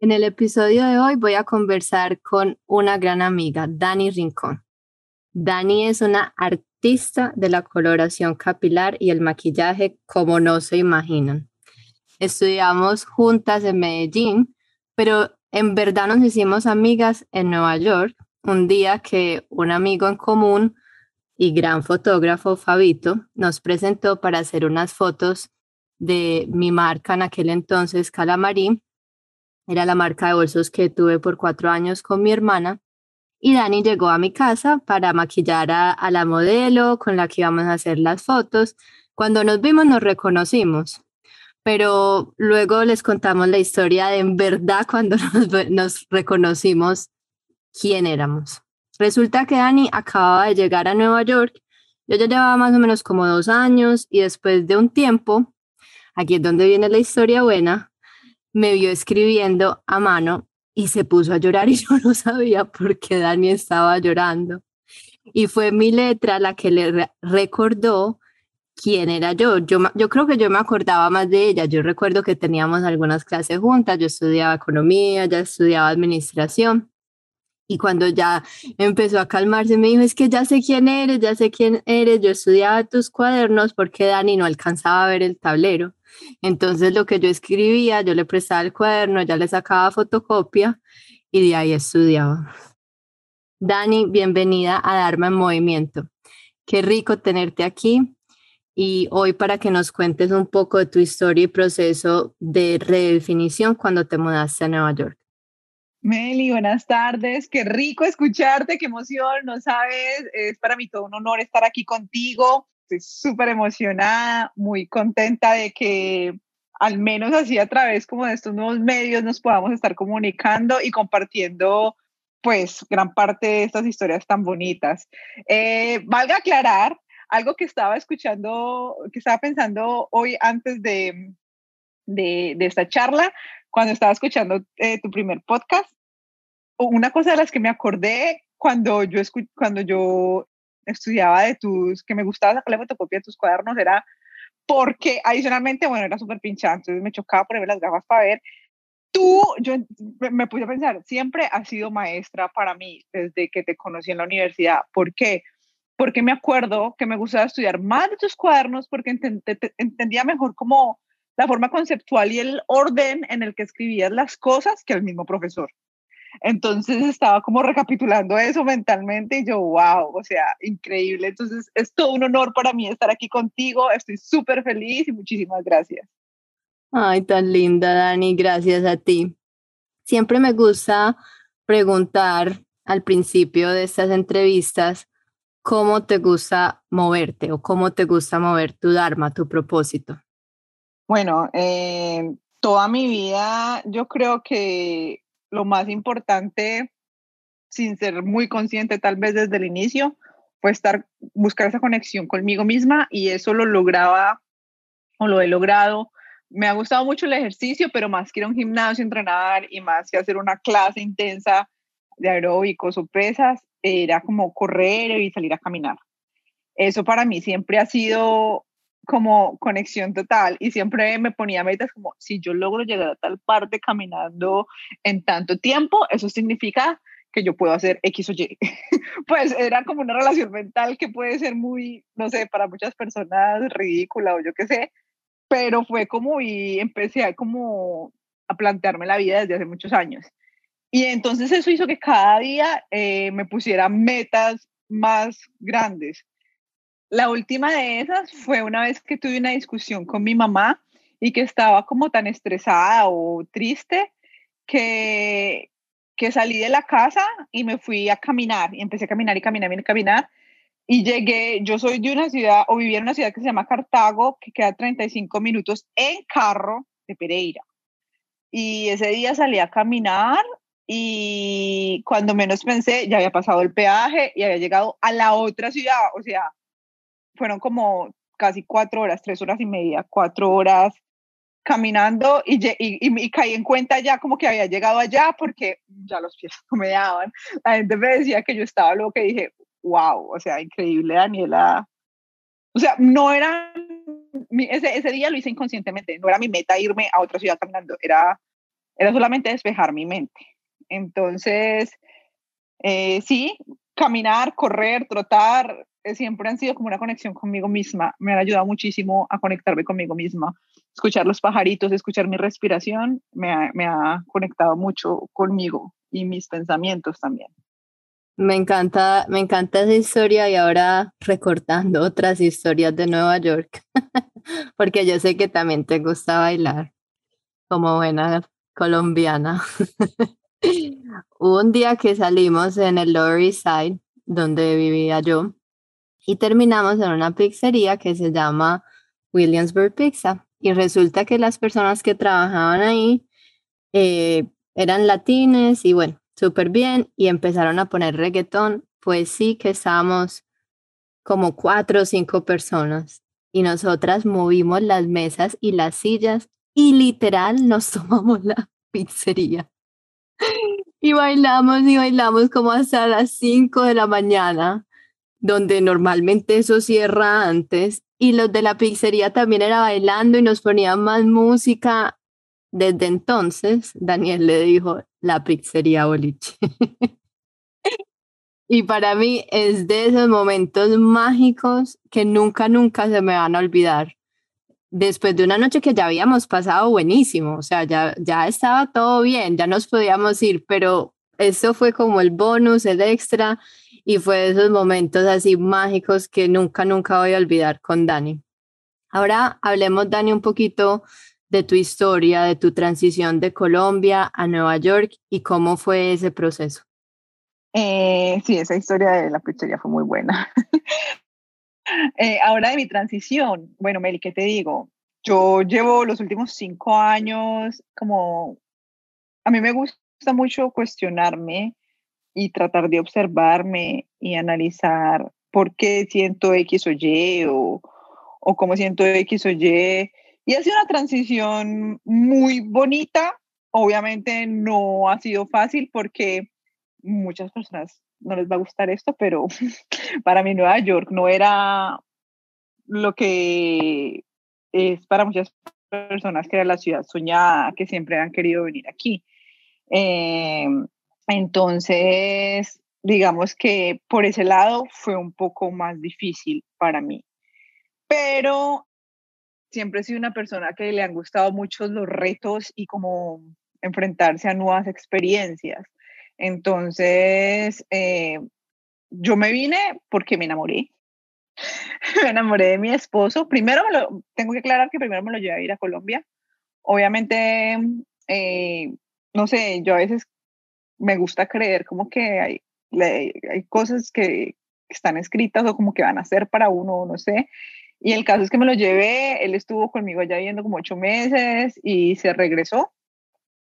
En el episodio de hoy voy a conversar con una gran amiga, Dani Rincón. Dani es una artista de la coloración capilar y el maquillaje como no se imaginan. Estudiamos juntas en Medellín, pero en verdad nos hicimos amigas en Nueva York un día que un amigo en común y gran fotógrafo, Fabito, nos presentó para hacer unas fotos de mi marca en aquel entonces, Calamarí. Era la marca de bolsos que tuve por cuatro años con mi hermana. Y Dani llegó a mi casa para maquillar a, la modelo con la que íbamos a hacer las fotos. Cuando nos vimos nos reconocimos, pero luego les contamos la historia de en verdad cuando nos, nos reconocimos quién éramos. Resulta que Dani acababa de llegar a Nueva York. Yo ya llevaba más o menos como dos años y después de un tiempo, aquí es donde viene la historia buena, me vio escribiendo a mano y se puso a llorar y yo no sabía por qué Dani estaba llorando. Y fue mi letra la que le recordó quién era yo. yo. Yo creo que yo me acordaba más de ella. Yo recuerdo que teníamos algunas clases juntas. Yo estudiaba economía, ya estudiaba administración. Y cuando ya empezó a calmarse, me dijo, es que ya sé quién eres, ya sé quién eres, yo estudiaba tus cuadernos porque Dani no alcanzaba a ver el tablero. Entonces lo que yo escribía, yo le prestaba el cuaderno, ya le sacaba fotocopia y de ahí estudiaba. Dani, bienvenida a Dharma en Movimiento. Qué rico tenerte aquí y hoy para que nos cuentes un poco de tu historia y proceso de redefinición cuando te mudaste a Nueva York. Meli, buenas tardes. Qué rico escucharte, qué emoción, no sabes. Es para mí todo un honor estar aquí contigo. Estoy súper emocionada, muy contenta de que al menos así a través como de estos nuevos medios nos podamos estar comunicando y compartiendo pues gran parte de estas historias tan bonitas. Eh, valga aclarar algo que estaba escuchando, que estaba pensando hoy antes de, de, de esta charla, cuando estaba escuchando eh, tu primer podcast, una cosa de las que me acordé cuando yo, cuando yo estudiaba de tus, que me gustaba sacarle fotocopia de tus cuadernos, era porque adicionalmente, bueno, era súper pinchado, entonces me chocaba ponerme las gafas para ver. Tú, yo me puse a pensar, siempre has sido maestra para mí desde que te conocí en la universidad. ¿Por qué? Porque me acuerdo que me gustaba estudiar más de tus cuadernos porque entendía mejor como la forma conceptual y el orden en el que escribías las cosas que el mismo profesor. Entonces estaba como recapitulando eso mentalmente y yo, wow, o sea, increíble. Entonces es todo un honor para mí estar aquí contigo. Estoy súper feliz y muchísimas gracias. Ay, tan linda, Dani. Gracias a ti. Siempre me gusta preguntar al principio de estas entrevistas cómo te gusta moverte o cómo te gusta mover tu Dharma, tu propósito. Bueno, eh, toda mi vida yo creo que lo más importante, sin ser muy consciente tal vez desde el inicio, fue estar, buscar esa conexión conmigo misma y eso lo lograba o lo he logrado. Me ha gustado mucho el ejercicio, pero más que ir a un gimnasio, entrenar y más que hacer una clase intensa de aeróbicos o pesas, era como correr y salir a caminar. Eso para mí siempre ha sido como conexión total y siempre me ponía metas como si yo logro llegar a tal parte caminando en tanto tiempo, eso significa que yo puedo hacer X o Y. pues era como una relación mental que puede ser muy, no sé, para muchas personas ridícula o yo qué sé, pero fue como y empecé a como a plantearme la vida desde hace muchos años. Y entonces eso hizo que cada día eh, me pusiera metas más grandes. La última de esas fue una vez que tuve una discusión con mi mamá y que estaba como tan estresada o triste que, que salí de la casa y me fui a caminar. Y empecé a caminar y caminar y caminar. Y llegué, yo soy de una ciudad o vivía en una ciudad que se llama Cartago, que queda 35 minutos en carro de Pereira. Y ese día salí a caminar y cuando menos pensé ya había pasado el peaje y había llegado a la otra ciudad, o sea, fueron como casi cuatro horas, tres horas y media, cuatro horas caminando y, y, caí en cuenta ya como que había llegado allá porque ya los pies no me daban. La gente me decía que yo estaba loca y dije, wow, o sea, increíble, Daniela. O sea, no era, ese, ese día lo hice inconscientemente, no era mi meta irme a otra ciudad caminando, era, era solamente despejar mi mente. Entonces, eh, sí, caminar, correr, trotar, siempre han sido como una conexión conmigo misma. Me han ayudado muchísimo a conectarme conmigo misma. Escuchar los pajaritos, escuchar mi respiración, me ha, me ha conectado mucho conmigo y mis pensamientos también. Me encanta, me encanta esa historia y ahora recortando otras historias de Nueva York, porque yo sé que también te gusta bailar como buena colombiana. Hubo un día que salimos en el Lower East Side, donde vivía yo, y terminamos en una pizzería que se llama Williamsburg Pizza. Y resulta que las personas que trabajaban ahí eh, eran latines y bueno, súper bien, y empezaron a poner reggaetón. Pues sí que estábamos como cuatro o cinco personas y nosotras movimos las mesas y las sillas y literal nos tomamos la pizzería. Y bailamos y bailamos como hasta las 5 de la mañana, donde normalmente eso cierra antes. Y los de la pizzería también era bailando y nos ponían más música. Desde entonces, Daniel le dijo la pizzería boliche. y para mí es de esos momentos mágicos que nunca, nunca se me van a olvidar después de una noche que ya habíamos pasado buenísimo, o sea, ya, ya estaba todo bien, ya nos podíamos ir, pero eso fue como el bonus, el extra, y fue de esos momentos así mágicos que nunca, nunca voy a olvidar con Dani. Ahora hablemos, Dani, un poquito de tu historia, de tu transición de Colombia a Nueva York y cómo fue ese proceso. Eh, sí, esa historia de la pizzería fue muy buena. Eh, ahora de mi transición, bueno, Meli, ¿qué te digo? Yo llevo los últimos cinco años como, a mí me gusta mucho cuestionarme y tratar de observarme y analizar por qué siento X o Y o, o cómo siento X o Y. Y ha sido una transición muy bonita. Obviamente no ha sido fácil porque muchas personas no les va a gustar esto, pero para mí Nueva York no era lo que es para muchas personas que era la ciudad soñada, que siempre han querido venir aquí. Em, entonces, digamos que por ese lado fue un poco más difícil para mí. Pero siempre he sido una persona que le han gustado mucho los retos y como enfrentarse a nuevas experiencias. Entonces, eh, yo me vine porque me enamoré. me enamoré de mi esposo. Primero, me lo, tengo que aclarar que primero me lo llevé a ir a Colombia. Obviamente, eh, no sé, yo a veces me gusta creer como que hay, hay cosas que están escritas o como que van a ser para uno, no sé. Y el caso es que me lo llevé, él estuvo conmigo allá viviendo como ocho meses y se regresó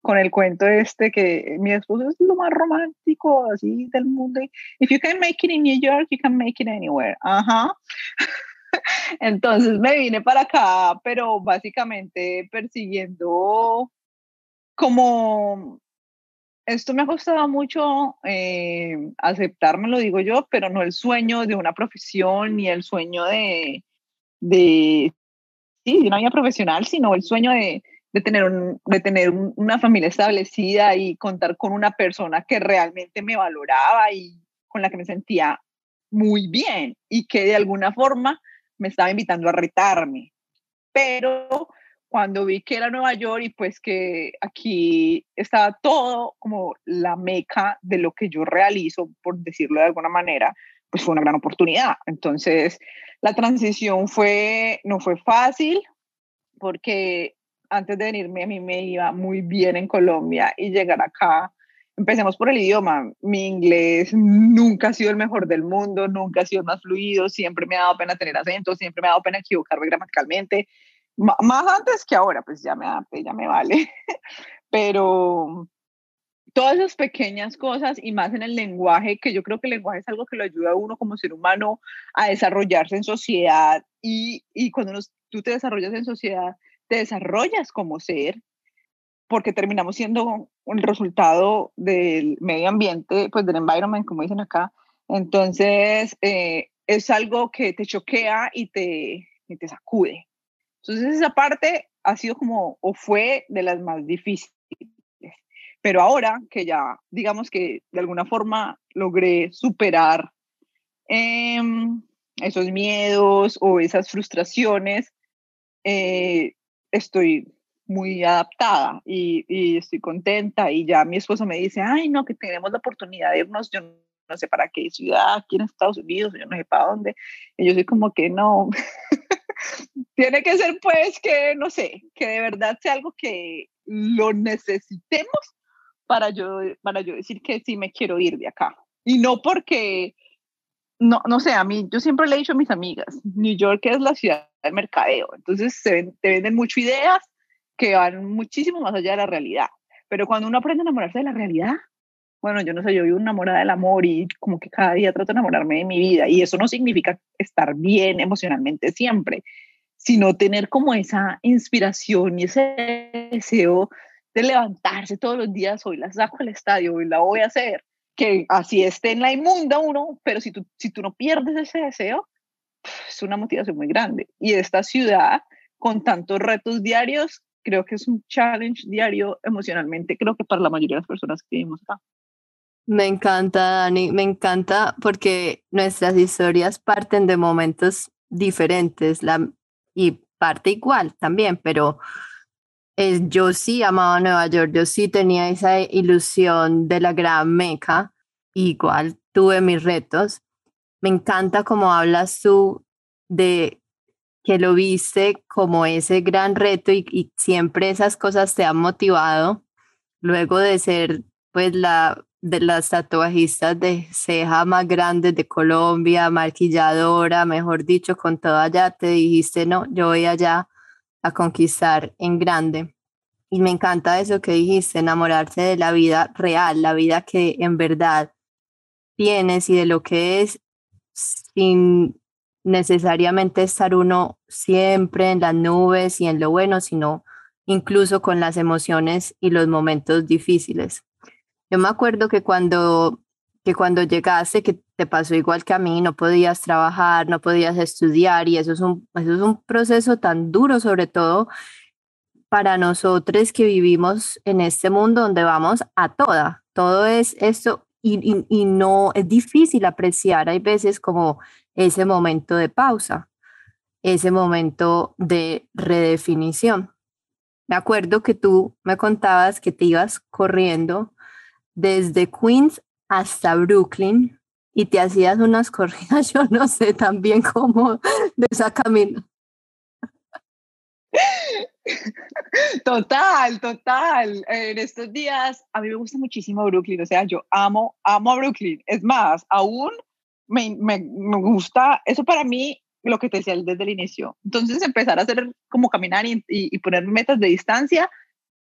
con el cuento este que mi esposo es lo más romántico así del mundo. If you can make it in New York, you can make it anywhere. Ajá. Entonces me vine para acá, pero básicamente persiguiendo como esto me ha costado mucho eh, aceptarme, lo digo yo, pero no el sueño de una profesión ni el sueño de, de, sí, de una vida profesional, sino el sueño de, de tener, de tener una familia establecida y contar con una persona que realmente me valoraba y con la que me sentía muy bien y que de alguna forma me estaba invitando a retarme. Pero cuando vi que era Nueva York y pues que aquí estaba todo como la meca de lo que yo realizo, por decirlo de alguna manera, pues fue una gran oportunidad. Entonces, la transición fue, no fue fácil porque antes de venirme a mí me iba muy bien en Colombia y llegar acá, empecemos por el idioma. Mi inglés nunca ha sido el mejor del mundo, nunca ha sido más fluido, siempre me ha dado pena tener acento, siempre me ha dado pena equivocarme gramaticalmente. Más antes que ahora, pues ya me adapté, ya me vale. Pero todas esas pequeñas cosas y más en el lenguaje, que yo creo que el lenguaje es algo que lo ayuda a uno como ser humano a desarrollarse en sociedad y, y cuando tú te desarrollas en sociedad, te desarrollas como ser, porque terminamos siendo un resultado del medio ambiente, pues del environment, como dicen acá. Entonces, eh, es algo que te choquea y te, y te sacude. Entonces, esa parte ha sido como, o fue de las más difíciles. Pero ahora que ya, digamos que de alguna forma logré superar em, esos miedos o esas frustraciones, eh, estoy muy adaptada y, y, estoy contenta y ya mi esposo me dice, ay, no, que tenemos la oportunidad de irnos, yo no sé para qué ciudad, aquí en Estados Unidos, yo no sé para dónde. Y yo soy como que no, tiene que ser pues que, no sé, que de verdad sea algo que lo necesitemos para yo, para yo decir que sí me quiero ir de acá. Y no porque, no, no sé, a mí, yo siempre le he dicho a mis amigas, New York es la ciudad del mercadeo, entonces se te venden mucho ideas que van muchísimo más allá de la realidad. Pero cuando uno aprende a enamorarse de la realidad, bueno, yo no sé, yo vivo enamorada del amor y como que cada día trato de enamorarme de mi vida y eso no significa estar bien emocionalmente siempre, sino tener como esa inspiración y ese deseo de levantarse todos los días, hoy la saco al estadio, hoy la voy a hacer, que así esté en la inmunda uno, pero si tú, si tú no pierdes ese deseo, es una motivación muy grande. Y esta ciudad, con tantos retos diarios, creo que es un challenge diario emocionalmente, creo que para la mayoría de las personas que vivimos acá. Me encanta, Dani, me encanta porque nuestras historias parten de momentos diferentes la, y parte igual también, pero es, yo sí amaba Nueva York, yo sí tenía esa ilusión de la gran meca, igual tuve mis retos. Me encanta como hablas tú de que lo viste como ese gran reto y, y siempre esas cosas te han motivado luego de ser pues la de las tatuajistas de ceja más grandes de Colombia, maquilladora, mejor dicho, con todo allá, te dijiste, no, yo voy allá a conquistar en grande. Y me encanta eso que dijiste, enamorarse de la vida real, la vida que en verdad tienes y de lo que es sin necesariamente estar uno siempre en las nubes y en lo bueno, sino incluso con las emociones y los momentos difíciles. Yo me acuerdo que cuando, que cuando llegaste, que te pasó igual que a mí, no podías trabajar, no podías estudiar y eso es un, eso es un proceso tan duro, sobre todo para nosotros que vivimos en este mundo donde vamos a toda. Todo es esto y, y, y no es difícil apreciar, hay veces como ese momento de pausa, ese momento de redefinición. Me acuerdo que tú me contabas que te ibas corriendo desde Queens hasta Brooklyn y te hacías unas corridas, yo no sé también cómo de esa camino. Total, total. En estos días a mí me gusta muchísimo Brooklyn, o sea, yo amo, amo a Brooklyn. Es más, aún me, me, me gusta, eso para mí, lo que te decía desde el inicio. Entonces empezar a hacer como caminar y, y, y poner metas de distancia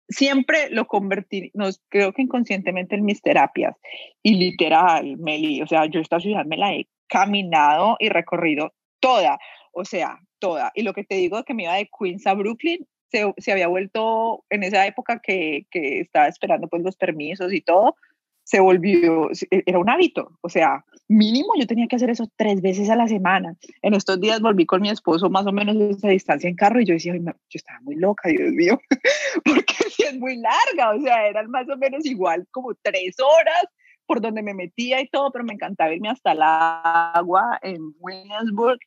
siempre lo convertí, no, creo que inconscientemente en mis terapias. Y literal, Meli, o sea, yo esta ciudad me la he caminado y recorrido toda, o sea, toda. Y lo que te digo que me iba de Queens a Brooklyn, se, se había vuelto en esa época que, que estaba esperando pues los permisos y todo, se volvió, e, era un hábito, o sea, mínimo yo tenía que hacer eso tres veces a la semana. En estos días volví con mi esposo más o menos a esa distancia en carro y yo decía, yo estaba muy loca, Dios mío, porque si es muy larga, o sea, eran más o menos igual como tres horas por donde me metía y todo, pero me encantaba irme hasta el agua en Williamsburg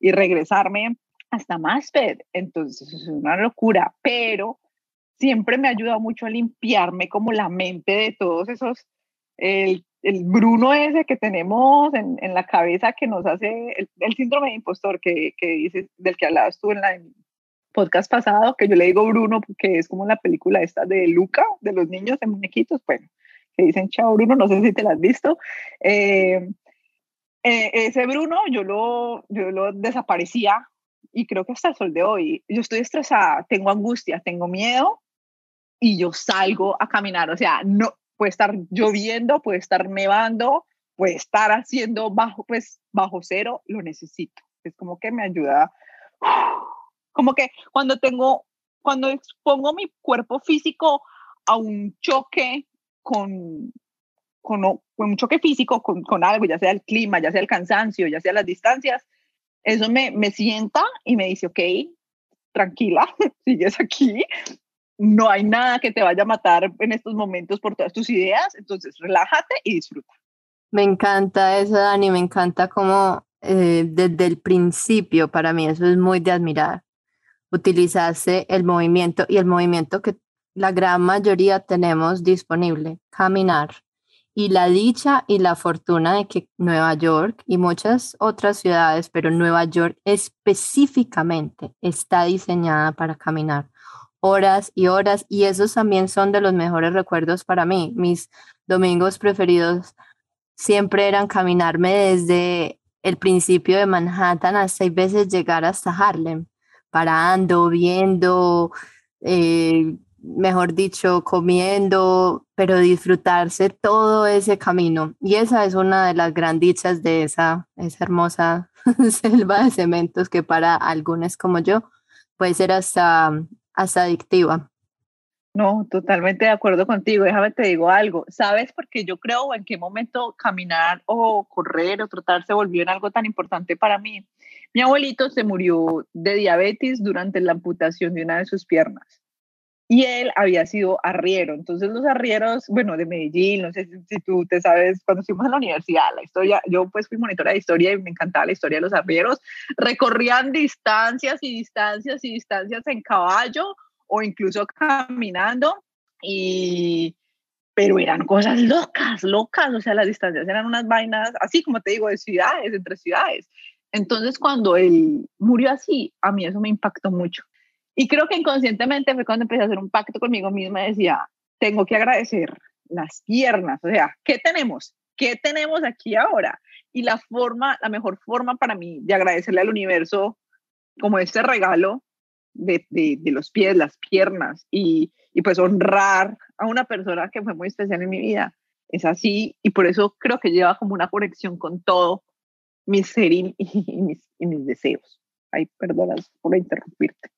y regresarme hasta Masped. Entonces es una locura, pero siempre me ha ayudado mucho a limpiarme como la mente de todos esos el, el Bruno ese que tenemos en, en, la cabeza que nos hace el, síndrome de impostor que, que del que hablabas tú en la podcast pasado, que yo le digo Bruno porque es como la película esta de Luca, de los niños en muñequitos, bueno, que dicen chao Bruno, no sé si te la has visto. Eh, eh, ese Bruno yo lo, yo lo desaparecía y creo que hasta el sol de hoy, yo estoy estresada, tengo angustia, tengo miedo y yo salgo a caminar, o sea, no, puede estar lloviendo, puede estar nevando, puede estar haciendo bajo, pues, bajo cero, lo necesito. Es como que me ayuda, como que cuando tengo, cuando expongo mi cuerpo físico a un choque con, con, con un choque físico, con, con, algo, ya sea el clima, ya sea el cansancio, ya sea las distancias, eso me, me sienta y me dice, ok, tranquila, sigues aquí, no hay nada que te vaya a matar en estos momentos por todas tus ideas, entonces relájate y disfruta. Me encanta eso, Dani, me encanta cómo eh, desde el principio, para mí eso es muy de admirar, utilizarse el movimiento y el movimiento que la gran mayoría tenemos disponible, caminar. Y la dicha y la fortuna de que Nueva York y muchas otras ciudades, pero Nueva York específicamente está diseñada para caminar horas y horas y esos también son de los mejores recuerdos para mí. Mis domingos preferidos siempre eran caminarme desde el principio de Manhattan hasta seis veces llegar hasta Harlem, parando, viendo, eh, mejor dicho, comiendo, pero disfrutarse todo ese camino. Y esa es una de las gran dichas de esa, esa hermosa selva de cementos que para algunos como yo puede ser hasta, hasta adictiva. No, totalmente de acuerdo contigo. Déjame te digo algo. ¿Sabes por qué yo creo en qué momento caminar o correr o trotar se volvió en algo tan importante para mí? Mi abuelito se murió de diabetes durante la amputación de una de sus piernas y él había sido arriero. Entonces los arrieros, bueno, de Medellín, no sé si, tú te sabes, cuando estuvimos en la universidad, la historia, yo pues fui monitora de historia y me encantaba la historia de los arrieros, recorrían distancias y distancias y distancias en caballo o incluso caminando y pero eran cosas locas, locas, o sea, las distancias eran unas vainas, así como te digo, de ciudades, entre ciudades. Entonces, cuando él murió así, a mí eso me impactó mucho. Y creo que inconscientemente fue cuando empecé a hacer un pacto conmigo misma, decía, tengo que agradecer las piernas, o sea, ¿qué tenemos? ¿Qué tenemos aquí ahora? Y la forma, la mejor forma para mí de agradecerle al universo como este regalo de, de, los pies, las piernas y, y, pues honrar a una persona que fue muy especial en mi vida. Es así y por eso creo que lleva como una conexión con todo mi ser y, mis, y mis, deseos. Ay, perdonas por interrumpirte.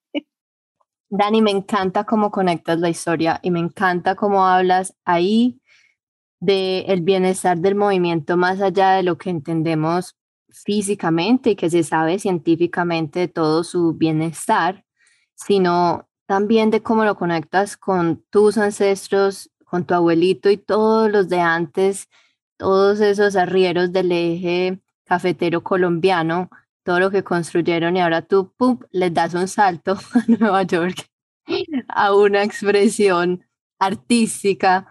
Dani, me encanta cómo conectas la historia y me encanta cómo hablas ahí de el bienestar del movimiento más allá de lo que entendemos físicamente y que se sabe científicamente de todo su bienestar, sino también de cómo lo conectas con tus ancestros, con tu abuelito y todos los de antes, todos esos arrieros del eje cafetero colombiano, todo lo que construyeron y ahora tú ¡pum! les das un salto a Nueva York, a una expresión artística,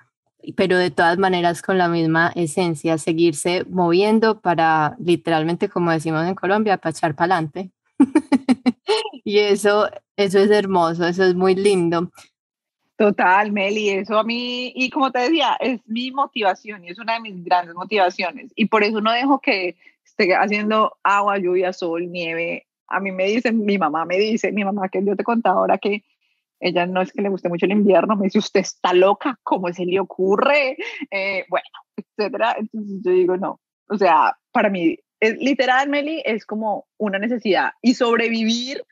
pero de todas maneras con la misma esencia, seguirse moviendo para literalmente, como decimos en Colombia, para echar para adelante. y eso, eso es hermoso, eso es muy lindo. Total, Meli, eso a mí, y como te decía, es mi motivación y es una de mis grandes motivaciones. Y por eso no dejo que esté haciendo agua, lluvia, sol, nieve. A mí me dicen, mi mamá me dice, mi mamá que yo te contaba ahora que ella no es que le guste mucho el invierno, me dice, usted está loca, ¿cómo se le ocurre? Eh, bueno, etcétera. Entonces yo digo, no, o sea, para mí, es, literal, Meli, es como una necesidad. Y sobrevivir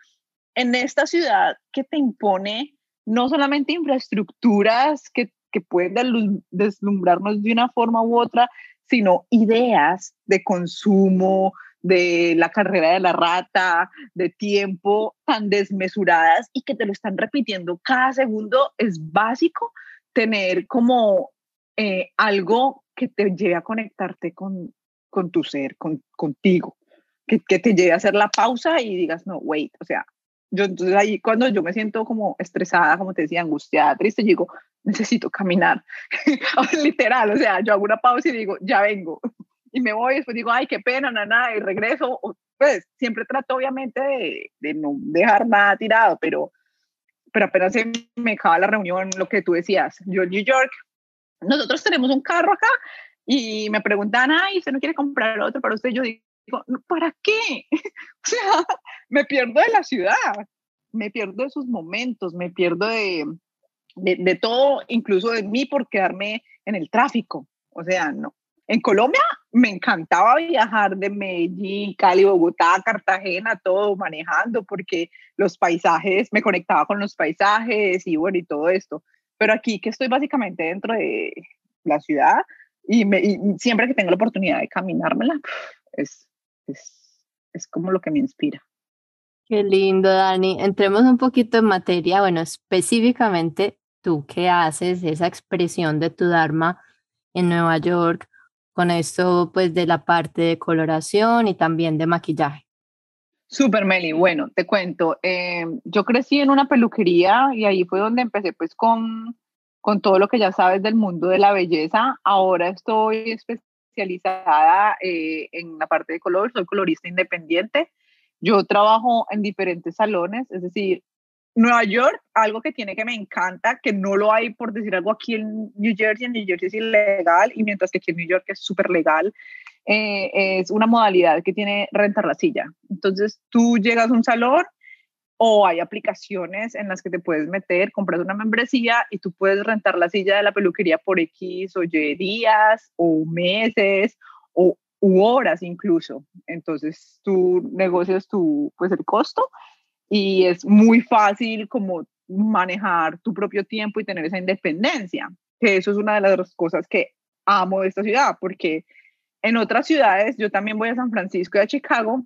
en esta ciudad que te impone no solamente infraestructuras que, que pueden deslumbrarnos de una forma u otra, sino ideas de consumo, de la carrera de la rata, de tiempo tan desmesuradas y que te lo están repitiendo cada segundo, es básico tener como eh, algo que te lleve a conectarte con, con tu ser, con, contigo, que, que te lleve a hacer la pausa y digas, no, wait, o sea, yo entonces ahí cuando yo me siento como estresada, como te decía, angustiada, triste, digo, necesito caminar, literal, o sea, yo hago una pausa y digo, ya vengo, y me voy, después digo, ay, qué pena, nada, y regreso, pues siempre trato obviamente de, no dejar nada tirado, pero, pero apenas me acaba la reunión, lo que tú decías, yo en New York, nosotros tenemos un carro acá, y me preguntan, ay, ¿usted no quiere comprar otro para usted? Yo digo, ¿para qué? o sea, me pierdo de la ciudad, me pierdo de sus momentos, me pierdo de, de, todo, incluso de mí por quedarme en el tráfico. O sea, no. En Colombia me encantaba viajar de Medellín, Cali, Bogotá, Cartagena, todo manejando porque los paisajes, me conectaba con los paisajes y bueno, y todo esto. Pero aquí que estoy básicamente dentro de la ciudad y, me, y siempre que tengo la oportunidad de caminármela, es, es, es como lo que me inspira. Qué lindo, Dani. Entremos un poquito en materia. Bueno, específicamente, tú qué haces, esa expresión de tu Dharma en Nueva York, con esto pues de la parte de coloración y también de maquillaje. Super Meli, bueno, te cuento, eh, yo crecí en una peluquería y ahí fue donde empecé pues con, con todo lo que ya sabes del mundo de la belleza. Ahora estoy especializada eh, en la parte de color, soy colorista independiente. Yo trabajo en diferentes salones, es decir, Nueva York, algo que tiene que me encanta, que no lo hay por decir algo aquí en New Jersey, en New Jersey es ilegal y mientras que aquí en New York es súper legal, eh, es una modalidad que tiene rentar la silla. Entonces tú llegas a un salón o hay aplicaciones en las que te puedes meter, compras una membresía y tú puedes rentar la silla de la peluquería por X o Y días o meses o horas incluso. Entonces tú negocias tu, pues el costo y es muy fácil como manejar tu propio tiempo y tener esa independencia, que eso es una de las cosas que amo de esta ciudad, porque en otras ciudades, yo también voy a San Francisco y a Chicago,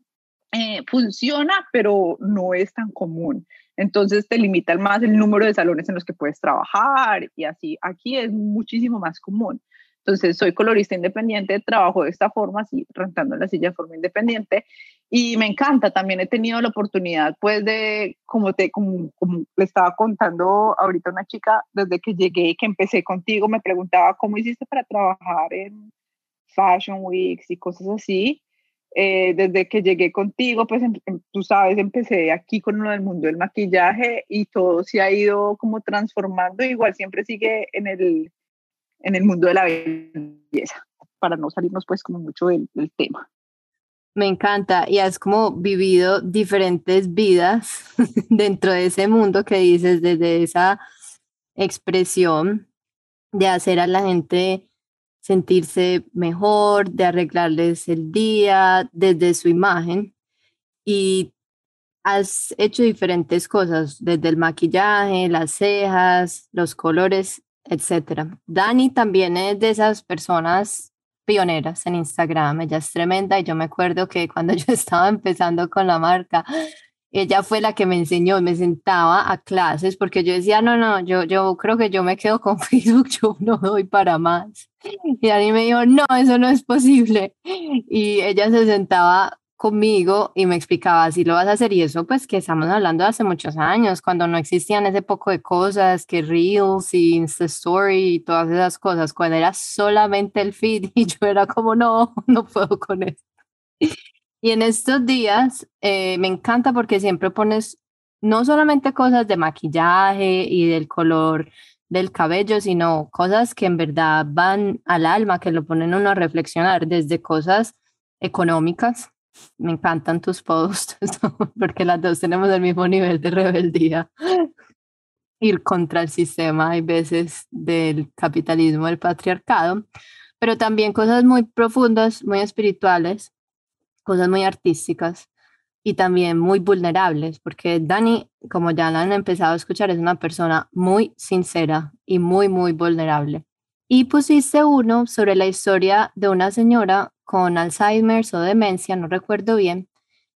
eh, funciona, pero no es tan común. Entonces te limita más el número de salones en los que puedes trabajar y así. Aquí es muchísimo más común. Entonces, soy colorista independiente, trabajo de esta forma, así, rentando la silla de forma independiente. Y me encanta, también he tenido la oportunidad, pues, de, como, te, como, como le estaba contando ahorita una chica, desde que llegué, que empecé contigo, me preguntaba, ¿cómo hiciste para trabajar en Fashion Weeks y cosas así? Eh, desde que llegué contigo, pues em, em, tú sabes, empecé aquí con uno del mundo del maquillaje y todo se ha ido como transformando, igual siempre sigue en el, en el mundo de la belleza, para no salirnos pues como mucho del, tema. Me encanta y has como vivido diferentes vidas dentro de ese mundo que dices, desde esa expresión de hacer a la gente sentirse mejor, de arreglarles el día desde su imagen y has hecho diferentes cosas, desde el maquillaje, las cejas, los colores etcétera. Dani también es de esas personas pioneras en Instagram, ella es tremenda y yo me acuerdo que cuando yo estaba empezando con la marca, ella fue la que me enseñó, me sentaba a clases porque yo decía, no, no, yo, yo creo que yo me quedo con Facebook, yo no doy para más. Y Dani me dijo, no, eso no es posible. Y ella se sentaba conmigo y me explicaba si lo vas a hacer y eso pues que estamos hablando de hace muchos años cuando no existían ese poco de cosas que Reels y Insta Story y todas esas cosas cuando era solamente el feed y yo era como no no puedo con esto y en estos días eh, me encanta porque siempre pones no solamente cosas de maquillaje y del color del cabello, sino cosas que en verdad van al alma, que lo ponen uno a reflexionar, desde cosas económicas, me encantan tus posts porque las dos tenemos el mismo nivel de rebeldía. Ir contra el sistema, hay veces del capitalismo, del patriarcado, pero también cosas muy profundas, muy espirituales, cosas muy artísticas y también muy vulnerables, porque Dani, como ya la han empezado a escuchar, es una persona muy sincera y muy, muy vulnerable. Y pusiste uno sobre la historia de una señora con Alzheimer o demencia, no recuerdo bien,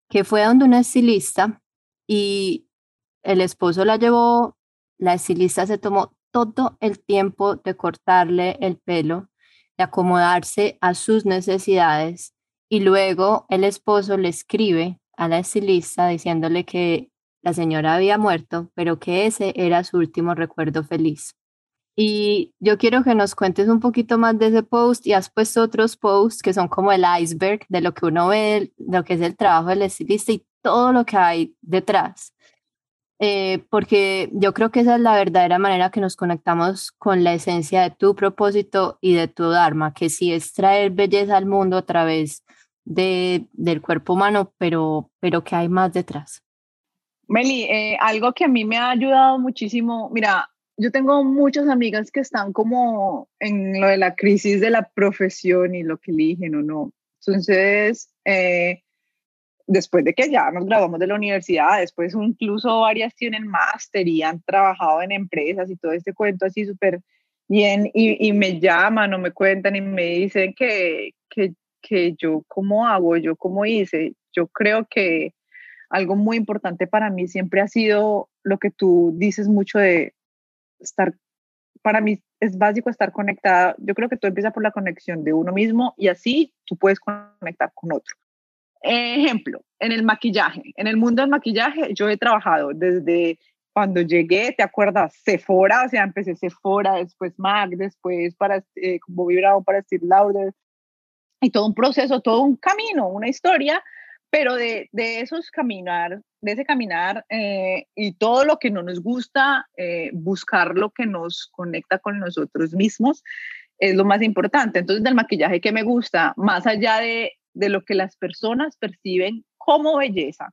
que fue donde una estilista y el esposo la llevó, la estilista se tomó todo el tiempo de cortarle el pelo, de acomodarse a sus necesidades y luego el esposo le escribe a la estilista diciéndole que la señora había muerto, pero que ese era su último recuerdo feliz. Y yo quiero que nos cuentes un poquito más de ese post y has puesto otros posts que son como el iceberg de lo que uno ve, lo que es el trabajo del estilista y todo lo que hay detrás. Eh, porque yo creo que esa es la verdadera manera que nos conectamos con la esencia de tu propósito y de tu Dharma, que sí es traer belleza al mundo a través de, del cuerpo humano, pero, pero que hay más detrás. Meli, eh, algo que a mí me ha ayudado muchísimo, mira, yo tengo muchas amigas que están como en lo de la crisis de la profesión y lo que eligen o no. Entonces, eh, después de que ya nos graduamos de la universidad, después incluso varias tienen máster y han trabajado en empresas y todo este cuento así súper bien y, y, me llaman o me cuentan y me dicen que, que, que yo cómo hago, yo cómo hice. Yo creo que algo muy importante para mí siempre ha sido lo que tú dices mucho de estar, para mí es básico estar conectada. Yo creo que todo empieza por la conexión de uno mismo y así tú puedes conectar con otro. Ejemplo, en el maquillaje, en el mundo del maquillaje yo he trabajado desde cuando llegué, ¿te acuerdas? Sephora, o sea, empecé Sephora, después MAC, después para, eh, vibrado para Steve Lauder, y todo un proceso, todo un camino, una historia, pero de, de esos caminar, de ese caminar eh, y todo lo que no nos gusta, eh, buscar lo que nos conecta con nosotros mismos, es lo más importante. Entonces, del maquillaje que me gusta, más allá de, de lo que las personas perciben como belleza,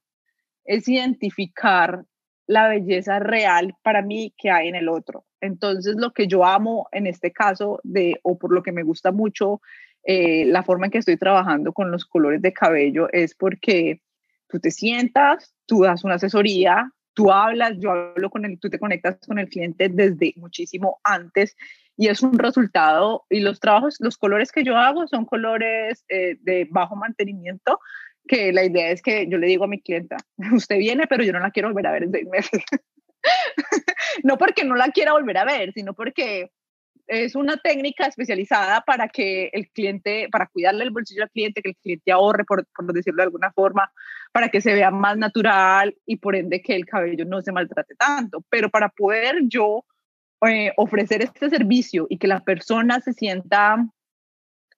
es identificar la belleza real para mí que hay en el otro. Entonces, lo que yo amo en este caso, de, o por lo que me gusta mucho eh, la forma en que estoy trabajando con los colores de cabello, es porque tú te sientas, tú das una asesoría, tú hablas, yo hablo con él, tú te conectas con el cliente desde muchísimo antes y es un resultado y los trabajos, los colores que yo hago son colores eh, de bajo mantenimiento que la idea es que yo le digo a mi clienta, usted viene, pero yo no la quiero volver a ver en seis meses. no porque no la quiera volver a ver, sino porque es una técnica especializada para que el cliente, para cuidarle el bolsillo al cliente, que el cliente ahorre, por, por, decirlo de alguna forma, para que se vea más natural y por ende que el cabello no se maltrate tanto. Pero para poder yo eh, ofrecer este servicio y que la persona se sienta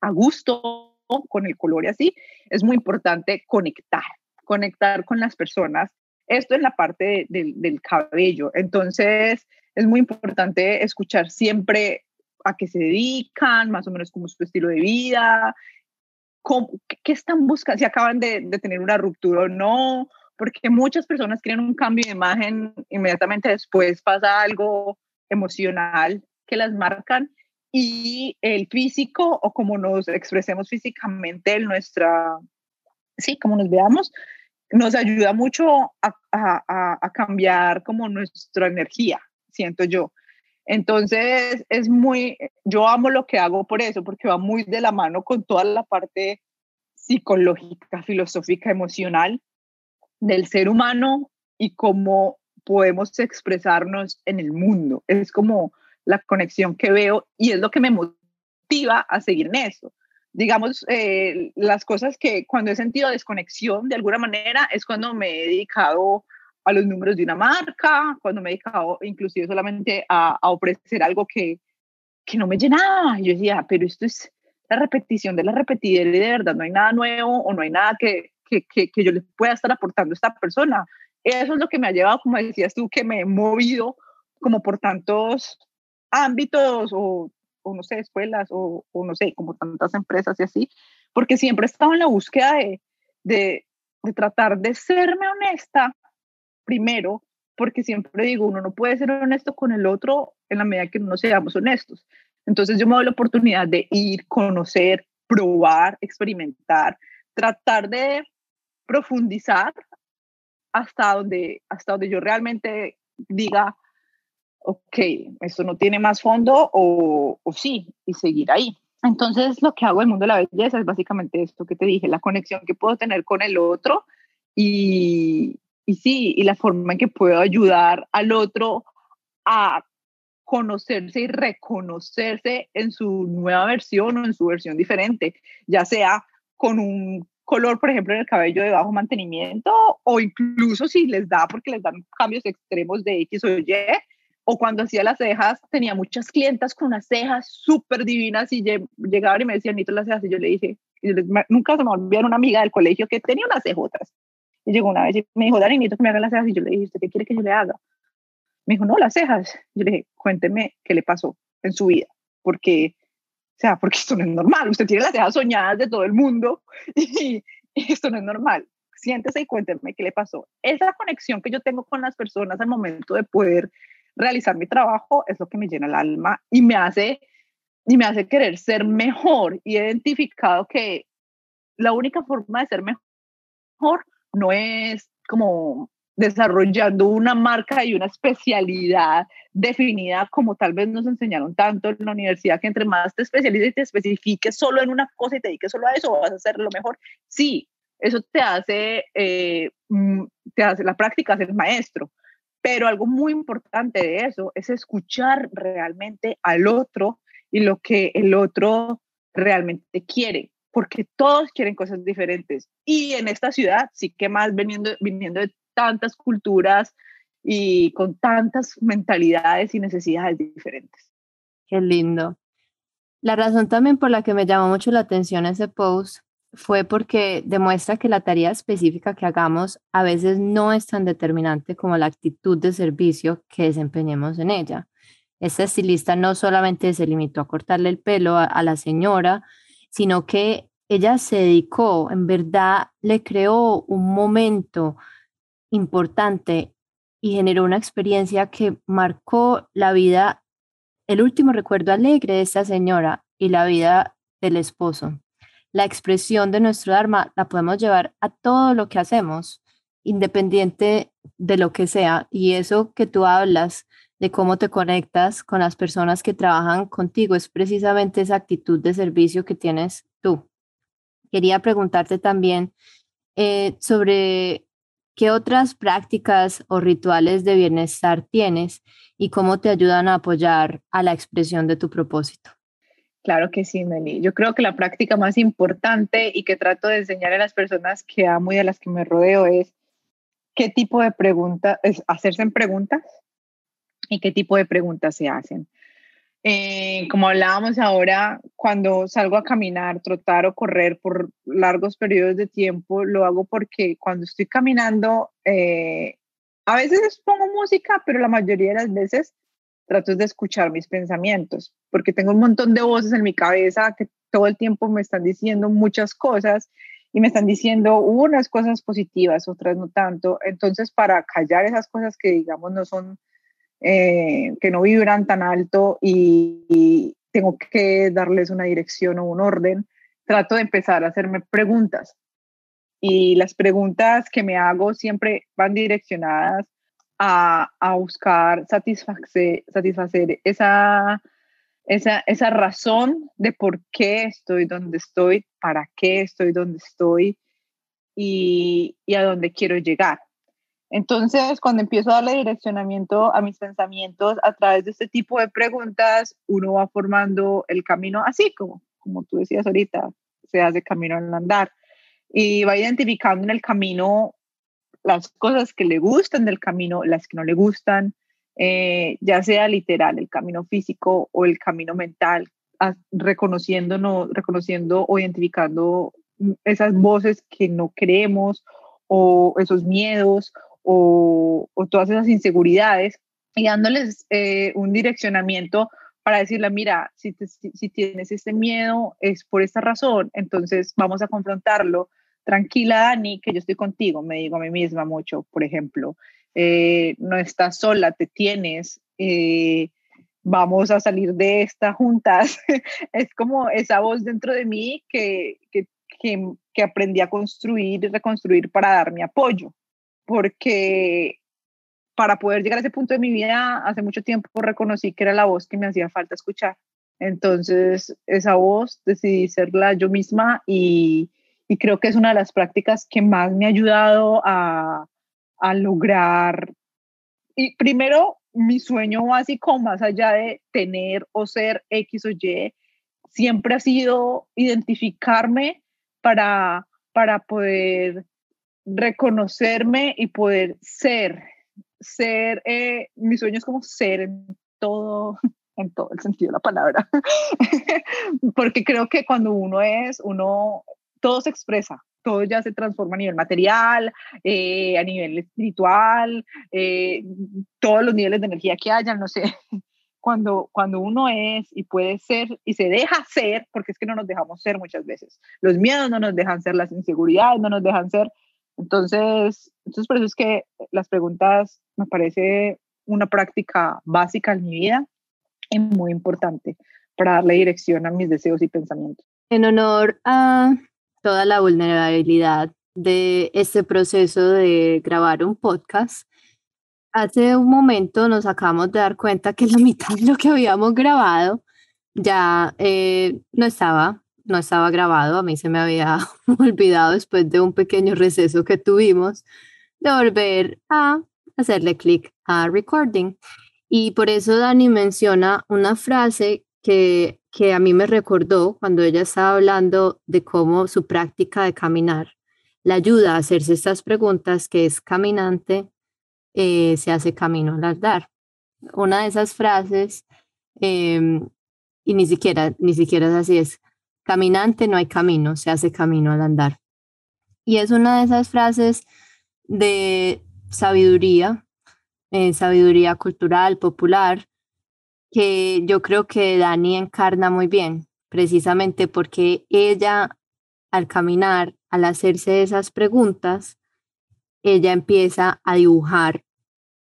a gusto con el color y así, es muy importante conectar, conectar con las personas. Esto es la parte del cabello. Entonces, es muy importante escuchar siempre a qué se dedican, más o menos cómo es su estilo de vida, qué están buscando, si acaban de, de tener una ruptura o no, porque muchas personas quieren un cambio de imagen, inmediatamente después pasa algo emocional que las marcan y el físico o como nos expresemos físicamente en nuestra, sí, como nos veamos, nos ayuda mucho a, a, a, cambiar como nuestra energía, siento yo. Entonces, es muy, yo amo lo que hago por eso, porque va muy de la mano con toda la parte psicológica, filosófica, emocional del ser humano y cómo podemos expresarnos en el mundo. Es como la conexión que veo y es lo que me motiva a seguir en eso. Digamos, eh, las cosas que cuando he sentido desconexión de alguna manera es cuando me he dedicado los números de una marca, cuando me he inclusive solamente a, ofrecer algo que, que no me llenaba. Yo decía, pero esto es la repetición de la repetidera y de verdad no hay nada nuevo o no hay nada que, que, que, yo le pueda estar aportando a esta persona. Eso es lo que me ha llevado, como decías tú, que me he movido como por tantos ámbitos o, o no sé, escuelas o, o, no sé, como tantas empresas y así, porque siempre he estado en la búsqueda de, de tratar de serme honesta primero, porque siempre digo, uno no puede ser honesto con el otro en la medida que no seamos honestos. Entonces yo me doy la oportunidad de ir, conocer, probar, experimentar, tratar de profundizar hasta donde, hasta donde yo realmente diga, ok, esto no tiene más fondo o, o sí, y seguir ahí. Entonces, lo que hago en el mundo de la belleza es básicamente esto que te dije, la conexión que puedo tener con el otro y, y sí, y la forma en que puedo ayudar al otro a conocerse y reconocerse en su nueva versión o en su versión diferente, ya sea con un color, por ejemplo, en el cabello de bajo mantenimiento o incluso si les da porque les dan cambios extremos de X o Y, o cuando hacía las cejas, tenía muchas clientas con unas cejas súper divinas y llegaban y me decían, Nito, las cejas, y yo le dije, nunca se me olvidó una amiga del colegio que tenía unas cejotas. Y llegó una vez y me dijo, Dani, necesito que me hagan las cejas, y yo le dije, ¿usted qué quiere que yo le haga? Me dijo, no, las cejas. Yo le dije, cuénteme qué le pasó en su vida, porque, o sea, porque esto no es normal, usted tiene las cejas soñadas de todo el mundo y, y esto no es normal siéntese y cuénteme qué le pasó. Esa conexión que yo tengo con las personas al momento de poder realizar mi trabajo es lo que me llena el alma y me hace y me hace querer ser mejor y he identificado que la única forma de ser mejor no es como desarrollando una marca y una especialidad definida como tal vez nos enseñaron tanto en la universidad, que entre más te especialices y te especifiques solo en una cosa y te dediques solo a eso, vas a hacer lo mejor. Sí, eso te hace, eh, mm, te hace la práctica ser maestro. Pero algo muy importante de eso es escuchar realmente al otro y lo que el otro realmente quiere, porque todos quieren cosas diferentes. Y en esta ciudad sí que más viniendo, viniendo de tantas culturas y con tantas mentalidades y necesidades diferentes. Qué lindo. La razón también por la que me llamó mucho la atención ese post fue porque demuestra que la tarea específica que hagamos a veces no es tan determinante como la actitud de servicio que desempeñemos en ella. Esta estilista no solamente se limitó a cortarle el pelo a la señora, sino que ella se dedicó, en verdad le creó un momento importante y generó una experiencia que marcó la vida, el último recuerdo alegre de esta señora y la vida del esposo. La expresión de nuestro Dharma la podemos llevar a todo lo que hacemos, independiente de lo que sea. Y eso que tú hablas de cómo te conectas con las personas que trabajan contigo es precisamente esa actitud de servicio que tienes tú. Quería preguntarte también eh, sobre ¿Qué otras prácticas o rituales de bienestar tienes y cómo te ayudan a apoyar a la expresión de tu propósito? Claro que sí, Meli. Yo creo que la práctica más importante y que trato de enseñar a las personas que amo y a las que me rodeo es qué tipo de preguntas, es hacerse preguntas y qué tipo de preguntas se hacen. Eh, como hablábamos ahora, cuando salgo a caminar, trotar o correr por largos periodos de tiempo, lo hago porque cuando estoy caminando, eh, a veces pongo música, pero la mayoría de las veces trato de escuchar mis pensamientos, porque tengo un montón de voces en mi cabeza que todo el tiempo me están diciendo muchas cosas y me están diciendo unas cosas positivas, otras no tanto. Entonces, para callar esas cosas que digamos no son eh, que no vibran tan alto y, tengo que darles una dirección o un orden, trato de empezar a hacerme preguntas. Y las preguntas que me hago siempre van direccionadas a, a buscar satisfacer, satisfacer esa, esa, esa razón de por qué estoy donde estoy, para qué estoy donde estoy y, y a dónde quiero llegar. Entonces, cuando empiezo a darle direccionamiento a mis pensamientos a través de este tipo de preguntas, uno va formando el camino así como, como tú decías ahorita, se hace camino al andar. Y va identificando en el camino las cosas que le gustan del camino, las que no le gustan, eh, ya sea literal, el camino físico o el camino mental, reconociendo, reconociendo o identificando esas voces que no creemos o esos miedos o, todas esas inseguridades y dándoles eh, un direccionamiento para decirle, mira, si, tienes este miedo es por esta razón, entonces vamos a confrontarlo. Tranquila, Dani, que yo estoy contigo, me digo a mí misma mucho, por ejemplo. Eh, no estás sola, te tienes, eh, vamos a salir de esta juntas. es como esa voz dentro de mí que, que, que, que aprendí a construir y reconstruir para dar mi apoyo porque para poder llegar a ese punto de mi vida, hace mucho tiempo reconocí que era la voz que me hacía falta escuchar. Entonces, esa voz decidí serla yo misma y, creo que es una de las prácticas que más me ha ayudado a, a lograr, y primero, mi sueño básico, más allá de tener o ser X o Y, siempre ha sido identificarme para, para poder reconocerme y poder ser, ser, eh, mi sueño es como ser en todo, en todo el sentido de la palabra, porque creo que cuando uno es, uno, todo se expresa, todo ya se transforma a nivel material, eh, a nivel espiritual, eh, todos los niveles de energía que hayan, no sé. Cuando, cuando uno es y puede ser y se deja ser, porque es que no nos dejamos ser muchas veces. Los miedos no nos dejan ser, las inseguridades no nos dejan ser, entonces, entonces por eso es que las preguntas me parece una práctica básica en mi vida y muy importante para darle dirección a mis deseos y pensamientos. En honor a toda la vulnerabilidad de este proceso de grabar un podcast, hace un momento nos acabamos de dar cuenta que la mitad de lo que habíamos grabado ya eh, no estaba no estaba grabado, a mí se me había olvidado después de un pequeño receso que tuvimos de volver a hacerle clic a recording. Y por eso Dani menciona una frase que, que a mí me recordó cuando ella estaba hablando de cómo su práctica de caminar la ayuda a hacerse estas preguntas, que es caminante, eh, se hace camino al andar. Una de esas frases, em, y ni siquiera, ni siquiera es así, es caminante no hay camino, se hace camino al andar. Y es una de esas frases de sabiduría, eh, sabiduría cultural, popular, que yo creo que Dani encarna muy bien, precisamente porque ella al caminar, al hacerse esas preguntas, ella empieza a dibujar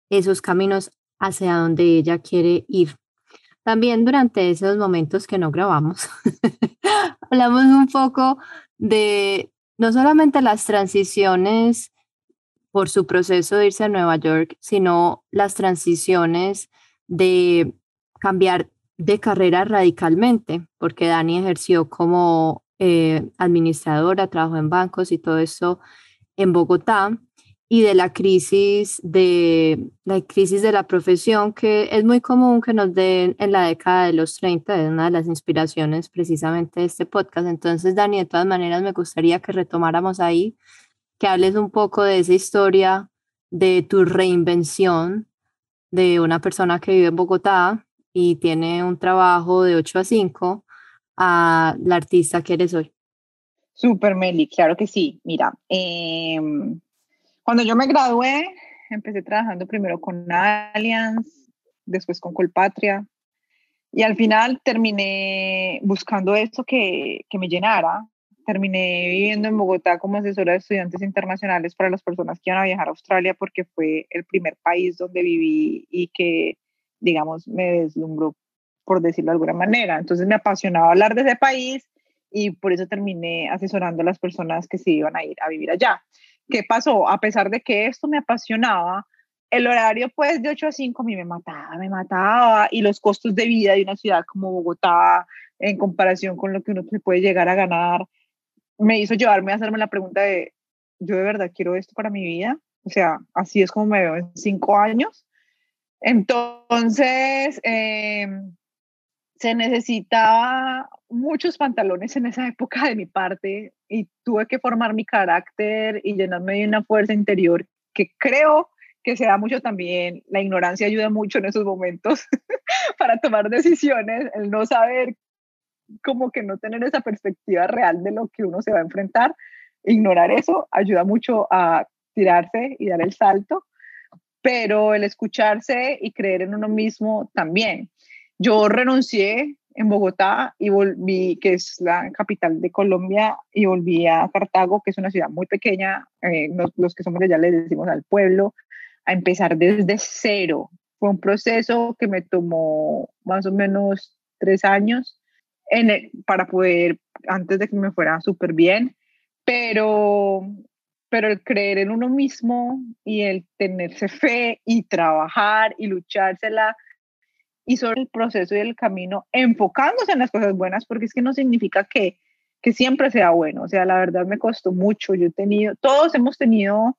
esos caminos hacia donde ella quiere ir. También durante esos momentos que no grabamos, hablamos un poco de no solamente las transiciones por su proceso de irse a Nueva York, sino las transiciones de cambiar de carrera radicalmente, porque Dani ejerció como eh, administradora, trabajó en bancos y todo eso en Bogotá, y de la crisis de la crisis de la profesión que es muy común que nos den en la década de los 30, es una de las inspiraciones precisamente de este podcast. Entonces, Dani, de todas maneras me gustaría que retomáramos ahí, que hables un poco de esa historia de tu reinvención de una persona que vive en Bogotá y tiene un trabajo de 8 a 5 a la artista que eres hoy. Super Meli, claro que sí. Mira, eh, cuando yo me gradué, empecé trabajando primero con Allianz, después con Colpatria, y al final terminé buscando esto que, que me llenara. Terminé viviendo en Bogotá como asesora de estudiantes internacionales para las personas que iban a viajar a Australia porque fue el primer país donde viví y que, digamos, me deslumbró, por decirlo de alguna manera. Entonces me apasionaba hablar de ese país y por eso terminé asesorando a las personas que se iban a ir a vivir allá. ¿Qué pasó? A pesar de que esto me apasionaba, el horario pues de 8 a 5 a mí me mataba, me mataba y los costos de vida de una ciudad como Bogotá en comparación con lo que uno se puede llegar a ganar, me hizo llevarme a hacerme la pregunta de, ¿yo de verdad quiero esto para mi vida? O sea, así es como me veo en cinco años. Entonces, em, se necesitaba muchos pantalones en esa época de mi parte y tuve que formar mi carácter y llenarme de una fuerza interior que creo que se da mucho también, la ignorancia ayuda mucho en esos momentos para tomar decisiones, el no saber, como que no tener esa perspectiva real de lo que uno se va a enfrentar, ignorar eso ayuda mucho a tirarse y dar el salto, pero el escucharse y creer en uno mismo también. Yo renuncié en Bogotá y volví, que es la capital de Colombia, y volví a Cartago, que es una ciudad muy pequeña, eh, los, que somos de allá le decimos al pueblo, a empezar desde cero. Fue un proceso que me tomó más o menos tres años en para poder, antes de que me fuera súper bien, pero, pero el creer en uno mismo y el tenerse fe y trabajar y luchársela y sobre el proceso y el camino, enfocándose en las cosas buenas, porque es que no significa que, que siempre sea bueno. O sea, la verdad me costó mucho. Yo he tenido, todos hemos tenido,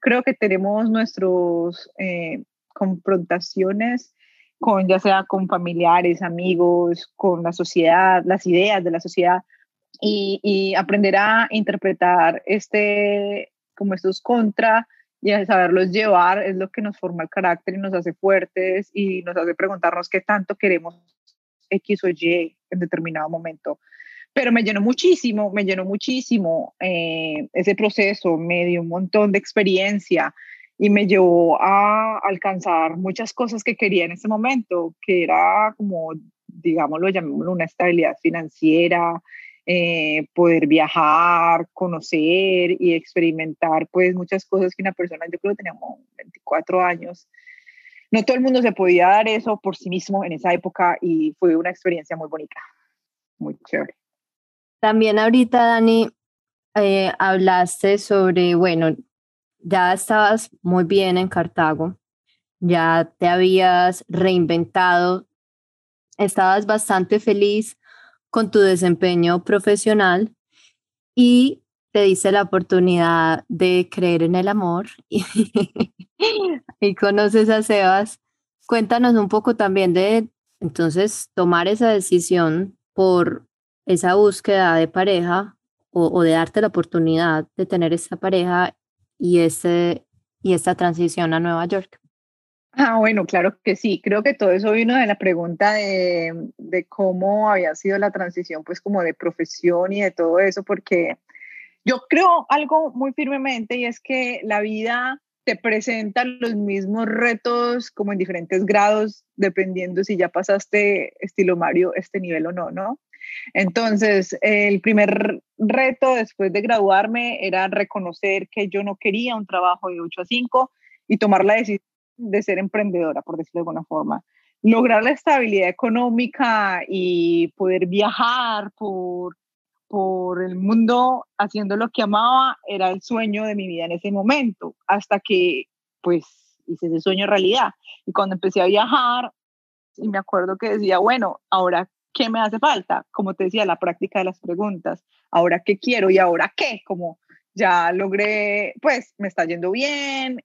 creo que tenemos nuestros eh, confrontaciones con ya sea con familiares, amigos, con la sociedad, las ideas de la sociedad y, y aprender a interpretar este como estos contra y saberlos llevar es lo que nos forma el carácter y nos hace fuertes y nos hace preguntarnos qué tanto queremos X o Y en determinado momento. Pero me llenó muchísimo, me llenó muchísimo eh, ese proceso, me dio un montón de experiencia y me llevó a alcanzar muchas cosas que quería en ese momento, que era como, digámoslo, llamémoslo una estabilidad financiera, eh, poder viajar, conocer y experimentar pues muchas cosas que una persona, yo creo que teníamos 24 años, no todo el mundo se podía dar eso por sí mismo en esa época y fue una experiencia muy bonita, muy chévere. También ahorita, Dani, eh, hablaste sobre, bueno, ya estabas muy bien en Cartago, ya te habías reinventado, estabas bastante feliz con tu desempeño profesional y te dice la oportunidad de creer en el amor y, y conoces a Sebas. Cuéntanos un poco también de entonces tomar esa decisión por esa búsqueda de pareja o, de darte la oportunidad de tener esa pareja y, ese, y esta transición a Nueva York. Ah, bueno, claro que sí. Creo que todo eso vino de la pregunta de, cómo había sido la transición, pues como de profesión y de todo eso, porque yo creo algo muy firmemente y es que la vida te presenta los mismos retos como en diferentes grados, dependiendo si ya pasaste estilo Mario este nivel o no, ¿no? Entonces, el primer reto después de graduarme era reconocer que yo no quería un trabajo de 8 a 5 y tomar la decisión de ser emprendedora, por decirlo de alguna forma. Lograr la estabilidad económica y poder viajar por, por el mundo haciendo lo que amaba era el sueño de mi vida en ese momento, hasta que pues hice ese sueño realidad. Y cuando empecé a viajar, y me acuerdo que decía, bueno, ahora ¿qué me hace falta? Como te decía, la práctica de las preguntas. Ahora, ¿qué quiero? ¿Y ahora qué? Como ya logré, pues me está yendo bien,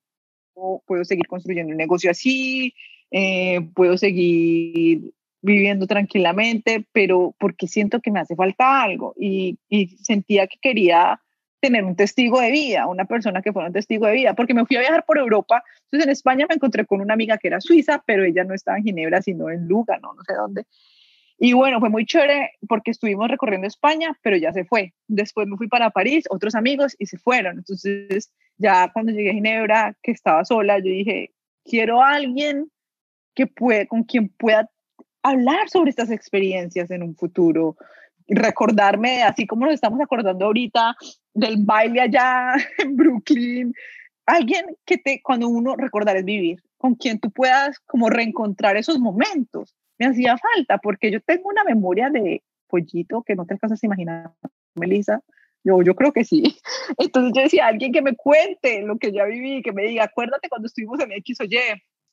puedo seguir construyendo un negocio así, eh, puedo seguir viviendo tranquilamente, pero porque siento que me hace falta algo y, y, sentía que quería tener un testigo de vida, una persona que fuera un testigo de vida, porque me fui a viajar por Europa, entonces en España me encontré con una amiga que era suiza, pero ella no estaba en Ginebra, sino en Lugano, no sé dónde, y bueno, fue muy chévere porque estuvimos recorriendo España, pero ya se fue. Después me fui para París, otros amigos, y se fueron. Entonces, ya cuando llegué a Ginebra, que estaba sola, yo dije, quiero a alguien que puede, con quien pueda hablar sobre estas experiencias en un futuro, recordarme, así como nos estamos acordando ahorita del baile allá en Brooklyn, alguien que te, cuando uno recordar es vivir, con quien tú puedas como reencontrar esos momentos me hacía falta, porque yo tengo una memoria de pollito que no te alcanzas a imaginar, Melissa. Yo, yo creo que sí. Entonces yo decía, alguien que me cuente lo que ya viví, que me diga, acuérdate cuando estuvimos en X o Y.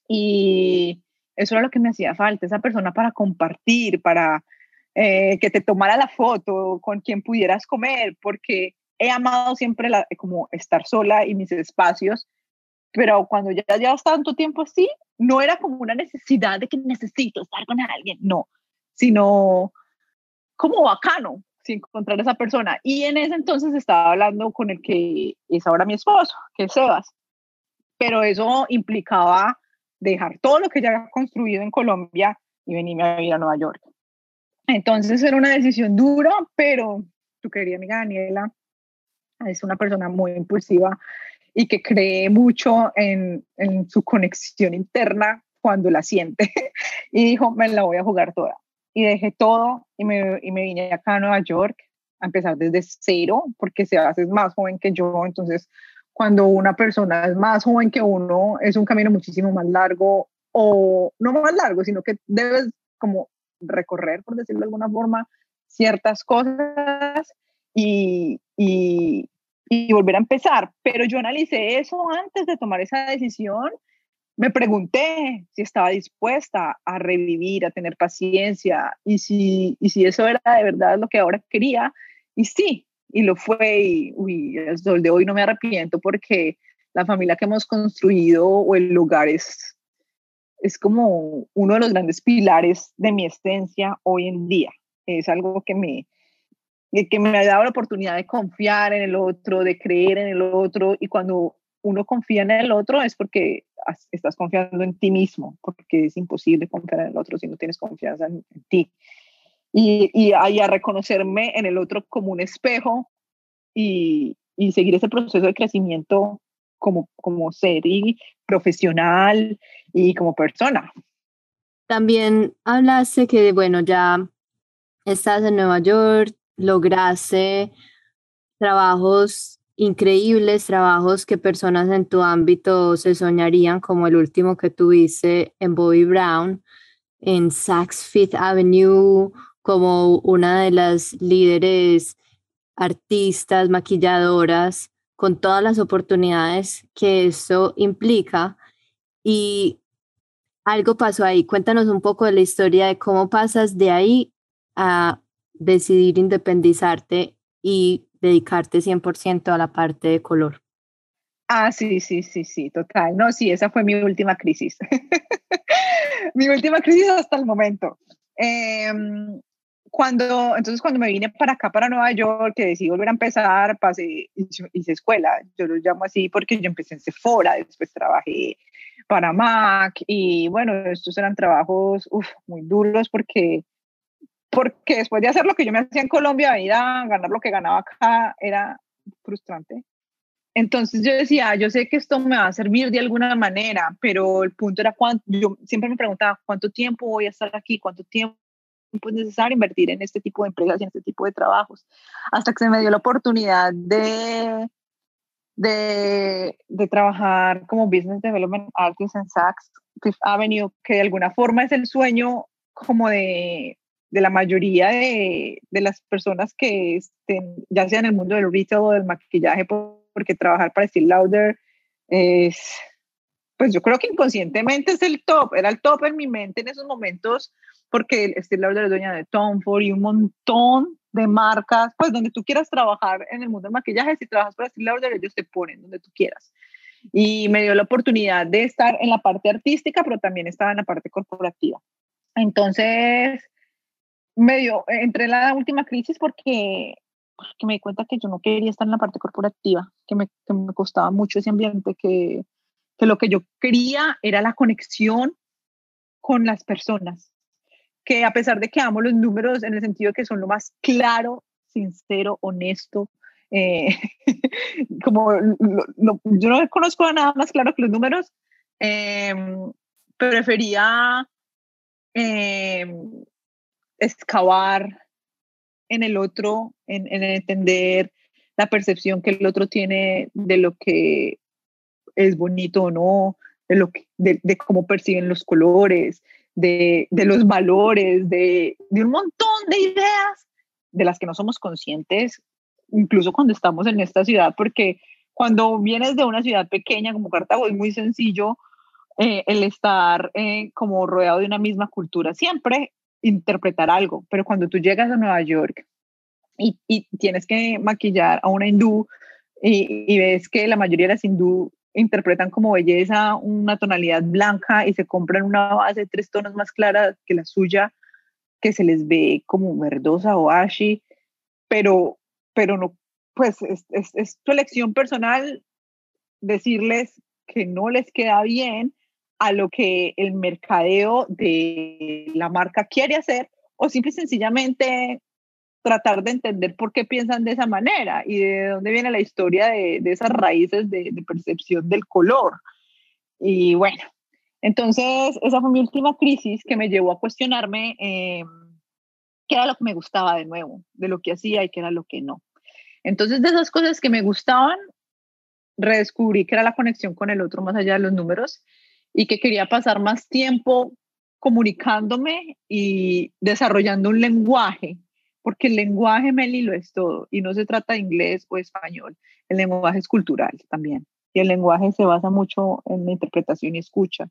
Y eso era lo que me hacía falta, esa persona para compartir, para eh, que te tomara la foto, con quien pudieras comer, porque he amado siempre la, como estar sola y mis espacios, pero cuando ya llevas tanto tiempo así, no era como una necesidad de que necesito estar con alguien, no, sino como bacano sin encontrar a esa persona. Y en ese entonces estaba hablando con el que es ahora mi esposo, que es Sebas, pero eso implicaba dejar todo lo que ya había construido en Colombia y venirme a vivir a Nueva York. Entonces era una decisión dura, pero tu querida amiga Daniela es una persona muy impulsiva y que cree mucho en, en su conexión interna cuando la siente. y dijo, me la voy a jugar toda. Y dejé todo y me, y me vine acá a Nueva York a empezar desde cero, porque se hace más joven que yo, entonces cuando una persona es más joven que uno, es un camino muchísimo más largo, o no más largo, sino que debes como recorrer, por decirlo de alguna forma, ciertas cosas y, y, y volver a empezar. Pero yo analicé eso antes de tomar esa decisión. Me pregunté si estaba dispuesta a revivir, a tener paciencia y si, y si eso era de verdad lo que ahora quería. Y sí, y lo fue. Y uy, el sol de hoy no me arrepiento porque la familia que hemos construido o el lugar es, es como uno de los grandes pilares de mi existencia hoy en día. Es algo que me, que me ha dado la oportunidad de confiar en el otro, de creer en el otro, y cuando uno confía en el otro es porque estás confiando en ti mismo, porque es imposible confiar en el otro si no tienes confianza en, ti. Y, y, a reconocerme en el otro como un espejo y, y seguir ese proceso de crecimiento como, como ser y profesional y como persona. También hablaste que, bueno, ya estás en Nueva York, lograste trabajos increíbles, trabajos que personas en tu ámbito se soñarían, como el último que tuviste en Bobby Brown, en Saks Fifth Avenue, como una de las líderes artistas, maquilladoras, con todas las oportunidades que eso implica. Y algo pasó ahí. Cuéntanos un poco de la historia de cómo pasas de ahí a decidir independizarte y dedicarte 100% a la parte de color? Ah, sí, sí, sí, sí, total. No, sí, esa fue mi última crisis. mi última crisis hasta el momento. Em, cuando, entonces cuando me vine para acá, para Nueva York, que decidí volver a empezar, pasé, hice, escuela, yo lo llamo así porque yo empecé en Sephora, después trabajé para Mac y bueno, estos eran trabajos muy duros porque, porque después de hacer lo que yo me hacía en Colombia, venir a ganar lo que ganaba acá era frustrante. Entonces yo decía, yo sé que esto me va a servir de alguna manera, pero el punto era cuánto, yo siempre me preguntaba cuánto tiempo voy a estar aquí, cuánto tiempo es necesario invertir en este tipo de empresas y en este tipo de trabajos, hasta que se me dio la oportunidad de, de, de trabajar como Business Development Artist en Saks. Fifth Avenue, que de alguna forma es el sueño como de, de la mayoría de, de, las personas que estén, ya sea en el mundo del retail o del maquillaje, porque trabajar para Steve Lauder es, pues yo creo que inconscientemente es el top, era el top en mi mente en esos momentos, porque Steve Lauder es dueña de Tom Ford y un montón de marcas, pues donde tú quieras trabajar en el mundo del maquillaje, si trabajas para Steve Lauder, ellos te ponen donde tú quieras. Y me dio la oportunidad de estar en la parte artística, pero también estaba en la parte corporativa. Entonces, me dio, entré en la última crisis porque que me di cuenta que yo no quería estar en la parte corporativa, que me, que me costaba mucho ese ambiente, que, que lo que yo quería era la conexión con las personas, que a pesar de que amo los números en el sentido de que son lo más claro, sincero, honesto, eh, como yo no conozco nada más claro que los números, eh, prefería eh, excavar en el otro, en, entender la percepción que el otro tiene de lo que es bonito o no, de, lo de, cómo perciben los colores, de, los valores, de, un montón de ideas de las que no somos conscientes, incluso cuando estamos en esta ciudad, porque cuando vienes de una ciudad pequeña como Cartago es muy sencillo eh, el estar eh, como rodeado de una misma cultura siempre interpretar algo, pero cuando tú llegas a Nueva York y, y tienes que maquillar a una hindú y, ves que la mayoría de las hindú interpretan como belleza una tonalidad blanca y se compran una base de tres tonos más clara que la suya, que se les ve como verdosa o ashy, pero, pero no, pues es, es, es tu elección personal decirles que no les queda bien a lo que el mercadeo de la marca quiere hacer o simple y sencillamente tratar de entender por qué piensan de esa manera y de dónde viene la historia de, de esas raíces de, de, percepción del color. Y bueno, entonces esa fue mi última crisis que me llevó a cuestionarme eh, qué era lo que me gustaba de nuevo, de lo que hacía y qué era lo que no. Entonces de esas cosas que me gustaban, redescubrí que era la conexión con el otro más allá de los números y que quería pasar más tiempo comunicándome y desarrollando un lenguaje, porque el lenguaje, Meli, lo es todo, y no se trata de inglés o español, el lenguaje es cultural también, y el lenguaje se basa mucho en la interpretación y escucha.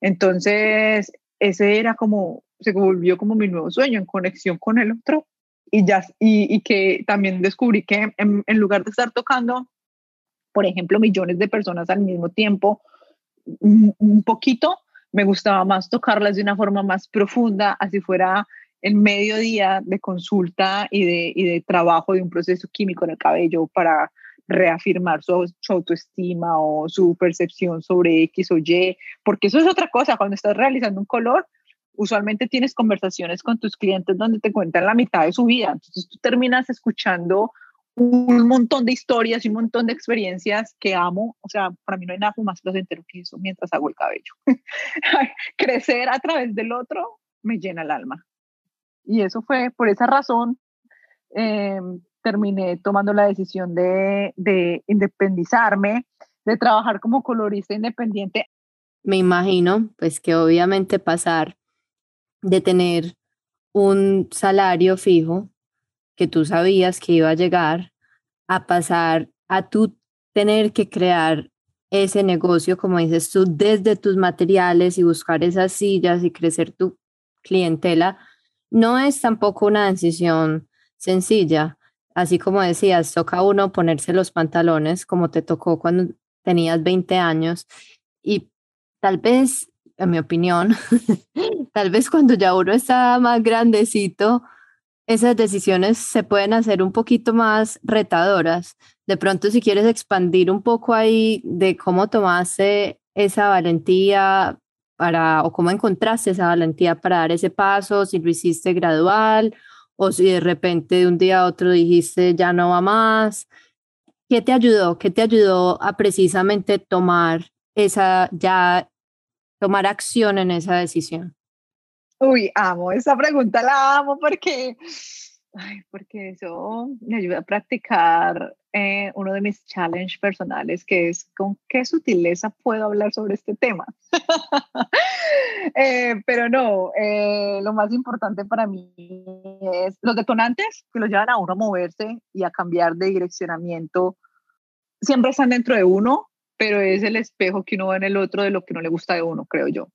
Entonces, ese era como, se volvió como mi nuevo sueño, en conexión con el otro, y, ya, y, que también descubrí que en lugar de estar tocando, por ejemplo, millones de personas al mismo tiempo, un, poquito, me gustaba más tocarlas de una forma más profunda, así fuera el mediodía de consulta y de, y de trabajo de un proceso químico en el cabello para reafirmar su, su, autoestima o su percepción sobre X o Y, porque eso es otra cosa, cuando estás realizando un color, usualmente tienes conversaciones con tus clientes donde te cuentan la mitad de su vida, entonces tú terminas escuchando un montón de historias y un montón de experiencias que amo. O sea, para mí no hay nada más placentero que eso mientras hago el cabello. Crecer a través del otro me llena el alma. Y eso fue por esa razón. Eh, terminé tomando la decisión de, de independizarme, de trabajar como colorista independiente. Me imagino, pues que obviamente pasar de tener un salario fijo que tú sabías que iba a llegar a pasar a tú tener que crear ese negocio, como dices tú, desde tus materiales y buscar esas sillas y crecer tu clientela, no es tampoco una decisión sencilla. Así como decías, toca a uno ponerse los pantalones como te tocó cuando tenías 20 años y tal vez, en mi opinión, tal vez cuando ya uno está más grandecito, esas decisiones se pueden hacer un poquito más retadoras. De pronto, si quieres expandir un poco ahí de cómo tomaste esa valentía para, o cómo encontraste esa valentía para dar ese paso, si lo hiciste gradual o si de repente de un día a otro dijiste ya no va más. ¿Qué te ayudó? ¿Qué te ayudó a precisamente tomar esa, ya tomar acción en esa decisión? Uy, amo, esa pregunta la amo porque, ay, porque eso me ayuda a practicar eh, uno de mis challenges personales, que es con qué sutileza puedo hablar sobre este tema. Eh, pero no, eh, lo más importante para mí es los detonantes que los llevan a uno a moverse y a cambiar de direccionamiento. Siempre están dentro de uno, pero es el espejo que uno ve en el otro de lo que no le gusta de uno, creo yo.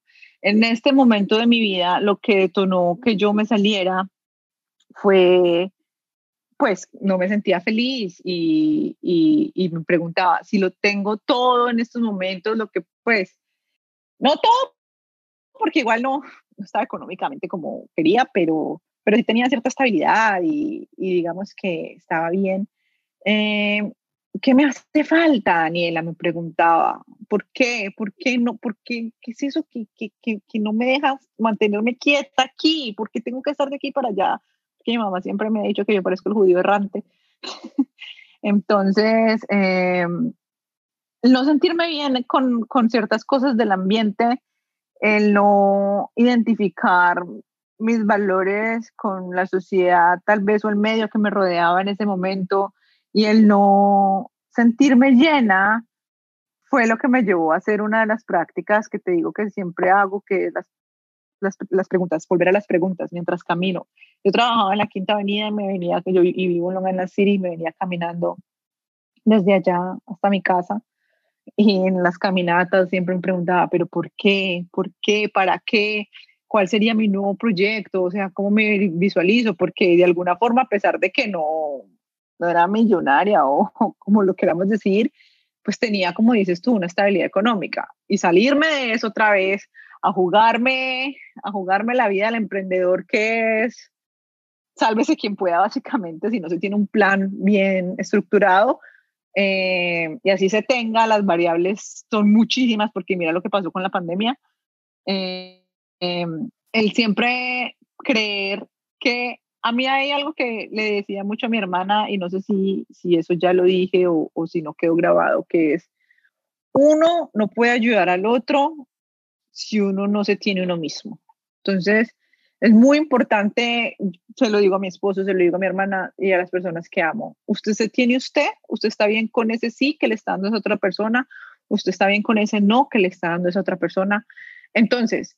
En este momento de mi vida, lo que detonó que yo me saliera fue, pues, no me sentía feliz y, y, me preguntaba si lo tengo todo en estos momentos, lo que, pues, no todo, porque igual no, estaba económicamente como quería, pero, pero sí tenía cierta estabilidad y, y digamos que estaba bien. Eh, ¿qué me hace falta, Daniela? Me preguntaba. ¿Por qué? ¿Por qué no? ¿Por qué? ¿Qué es eso que, que, que, no me deja mantenerme quieta aquí? ¿Por qué tengo que estar de aquí para allá? Porque mi mamá siempre me ha dicho que yo parezco el judío errante. Entonces, em, no sentirme bien con, con ciertas cosas del ambiente, el no identificar mis valores con la sociedad, tal vez, o el medio que me rodeaba en ese momento, y el no sentirme llena fue lo que me llevó a hacer una de las prácticas que te digo que siempre hago, que es las, las, las preguntas, volver a las preguntas mientras camino. Yo trabajaba en la Quinta Avenida y me venía, yo y vivo en Long Island City, y me venía caminando desde allá hasta mi casa. Y en las caminatas siempre me preguntaba, pero ¿por qué? ¿Por qué? ¿Para qué? ¿Cuál sería mi nuevo proyecto? O sea, ¿cómo me visualizo? Porque de alguna forma, a pesar de que no, no era millonaria o, como lo queramos decir, pues tenía, como dices tú, una estabilidad económica. Y salirme de eso otra vez, a jugarme, a jugarme la vida del emprendedor que es, sálvese quien pueda básicamente, si no se tiene un plan bien estructurado. Eh, y así se tenga, las variables son muchísimas, porque mira lo que pasó con la pandemia. Eh, em, el siempre creer que a mí hay algo que le decía mucho a mi hermana y no sé si, si eso ya lo dije o, si no quedó grabado, que es, uno no puede ayudar al otro si uno no se tiene uno mismo. Entonces, es muy importante, se lo digo a mi esposo, se lo digo a mi hermana y a las personas que amo. Usted se tiene usted, usted está bien con ese sí que le está dando esa otra persona, usted está bien con ese no que le está dando esa otra persona. Entonces,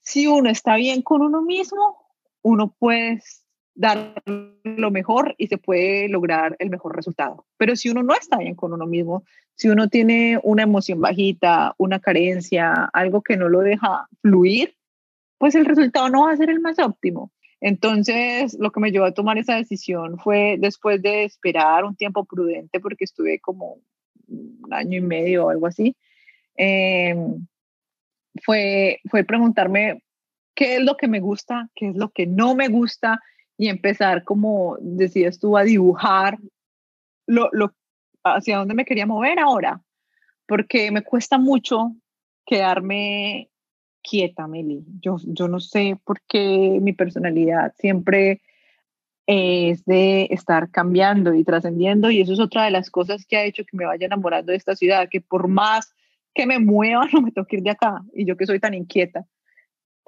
si uno está bien con uno mismo, uno puede dar lo mejor y se puede lograr el mejor resultado. Pero si uno no está bien con uno mismo, si uno tiene una emoción bajita, una carencia, algo que no lo deja fluir, pues el resultado no va a ser el más óptimo. Entonces, lo que me llevó a tomar esa decisión fue después de esperar un tiempo prudente, porque estuve como un año y medio o algo así, em, fue, fue preguntarme qué es lo que me gusta, qué es lo que no me gusta, y empezar, como decías tú, a dibujar lo, lo, hacia dónde me quería mover ahora, porque me cuesta mucho quedarme quieta, Meli. Yo, yo no sé por qué mi personalidad siempre es de estar cambiando y trascendiendo y eso es otra de las cosas que ha hecho que me vaya enamorando de esta ciudad, que por más que me mueva no me tengo que ir de acá y yo que soy tan inquieta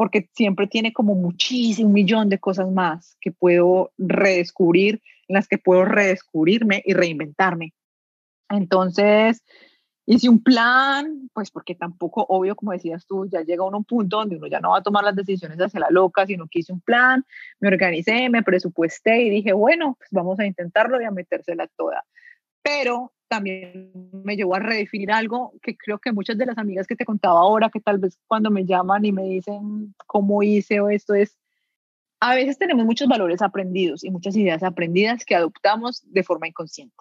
porque siempre tiene como muchísimo, un millón de cosas más que puedo redescubrir, en las que puedo redescubrirme y reinventarme. Entonces, hice un plan, pues porque tampoco, obvio, como decías tú, ya llega uno a un punto donde uno ya no va a tomar las decisiones hacia la loca, sino que hice un plan, me organicé, me presupuesté y dije, bueno, pues vamos a intentarlo y a metérsela toda. Pero también me llevó a redefinir algo que creo que muchas de las amigas que te contaba ahora, que tal vez cuando me llaman y me dicen cómo hice o esto es, a veces tenemos muchos valores aprendidos y muchas ideas aprendidas que adoptamos de forma inconsciente.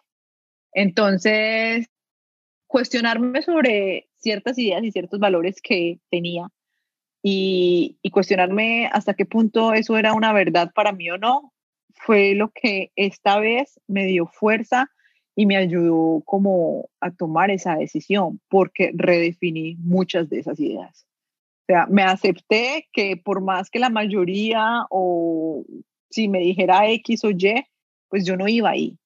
Entonces, cuestionarme sobre ciertas ideas y ciertos valores que tenía y, y, cuestionarme hasta qué punto eso era una verdad para mí o no, fue lo que esta vez me dio fuerza y me ayudó como a tomar esa decisión, porque redefiní muchas de esas ideas. O sea, me acepté que por más que la mayoría o si me dijera X o Y, pues yo no iba ahí.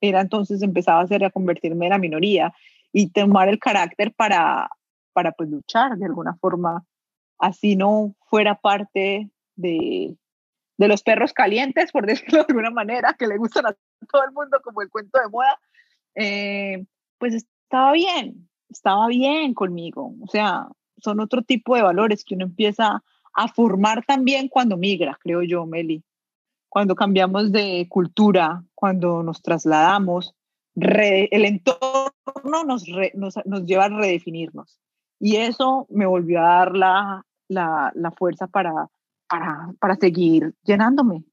Era entonces empezaba a ser a convertirme en la minoría y tomar el carácter para, para pues luchar de alguna forma, así no fuera parte de, de los perros calientes, por decirlo de alguna manera, que le gustan a todo el mundo como el cuento de moda, eh, pues estaba bien, estaba bien conmigo. O sea, son otro tipo de valores que uno empieza a formar también cuando migra, creo yo, Meli. Cuando cambiamos de cultura, cuando nos trasladamos, el entorno nos, nos, nos, lleva a redefinirnos. Y eso me volvió a dar la, la, la fuerza para, para, para seguir llenándome.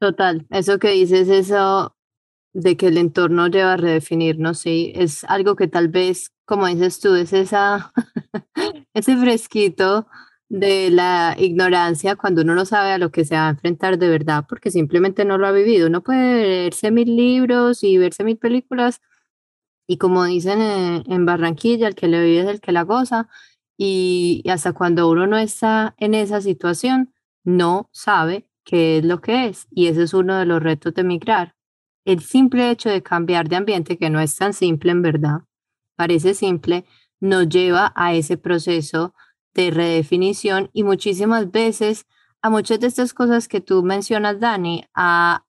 Total, eso que dices, eso de que el entorno lleva a redefinirnos, sí, es algo que tal vez, como dices tú, es esa, ese fresquito de la ignorancia cuando uno no sabe a lo que se va a enfrentar de verdad, porque simplemente no lo ha vivido. Uno puede leerse mil libros y verse mil películas, y como dicen en, Barranquilla, el que le vive es el que la goza, y, hasta cuando uno no está en esa situación, no sabe qué es lo que es, y ese es uno de los retos de migrar. El simple hecho de cambiar de ambiente, que no es tan simple en verdad, parece simple, nos lleva a ese proceso de redefinición y muchísimas veces a muchas de estas cosas que tú mencionas, Dani, a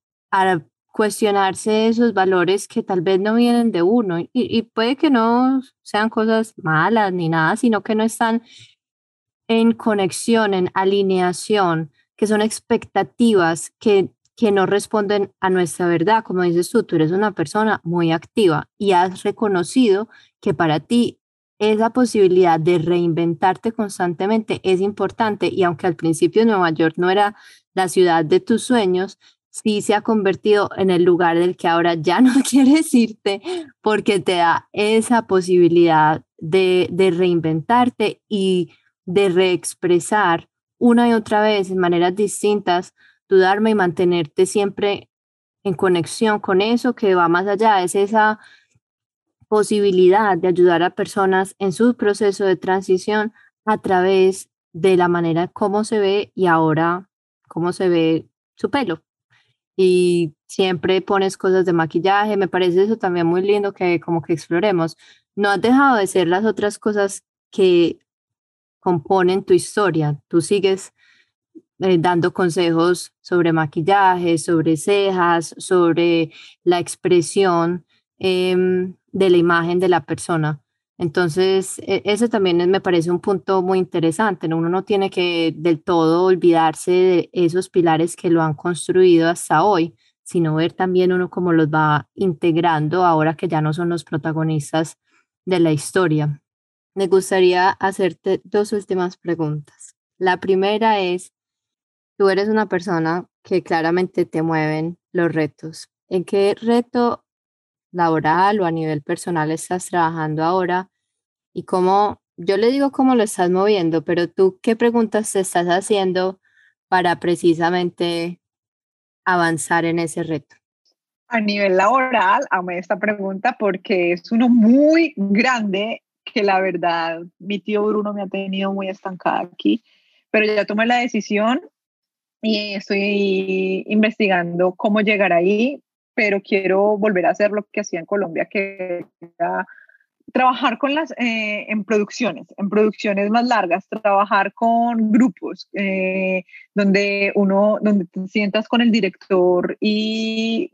cuestionarse esos valores que tal vez no vienen de uno y, puede que no sean cosas malas ni nada, sino que no están en conexión, en alineación, que son expectativas que, que no responden a nuestra verdad. Como dices tú, tú eres una persona muy activa y has reconocido que para ti esa posibilidad de reinventarte constantemente es importante y aunque al principio Nueva York no era la ciudad de tus sueños, sí se ha convertido en el lugar del que ahora ya no quieres irte porque te da esa posibilidad de, de reinventarte y de reexpresar una y otra vez en maneras distintas tu Dharma y mantenerte siempre en conexión con eso que va más allá, es esa posibilidad de ayudar a personas en su proceso de transición a través de la manera como se ve y ahora cómo se ve su pelo. Y siempre pones cosas de maquillaje, me parece eso también muy lindo que como que exploremos. No has dejado de ser las otras cosas que componen tu historia. Tú sigues eh, dando consejos sobre maquillaje, sobre cejas, sobre la expresión Em, de la imagen de la persona. Entonces, e, ese también me parece un punto muy interesante. Uno no tiene que del todo olvidarse de esos pilares que lo han construido hasta hoy, sino ver también uno cómo los va integrando ahora que ya no son los protagonistas de la historia. Me gustaría hacerte dos últimas preguntas. La primera es, tú eres una persona que claramente te mueven los retos. ¿En qué reto laboral o a nivel personal estás trabajando ahora y cómo, yo le digo cómo lo estás moviendo, pero tú qué preguntas te estás haciendo para precisamente avanzar en ese reto. A nivel laboral, amé esta pregunta porque es uno muy grande que la verdad mi tío Bruno me ha tenido muy estancada aquí, pero ya tomé la decisión y estoy investigando cómo llegar ahí pero quiero volver a hacer lo que hacía en Colombia, que era trabajar con las, eh, en producciones, en producciones más largas, trabajar con grupos, eh, donde uno, donde te sientas con el director y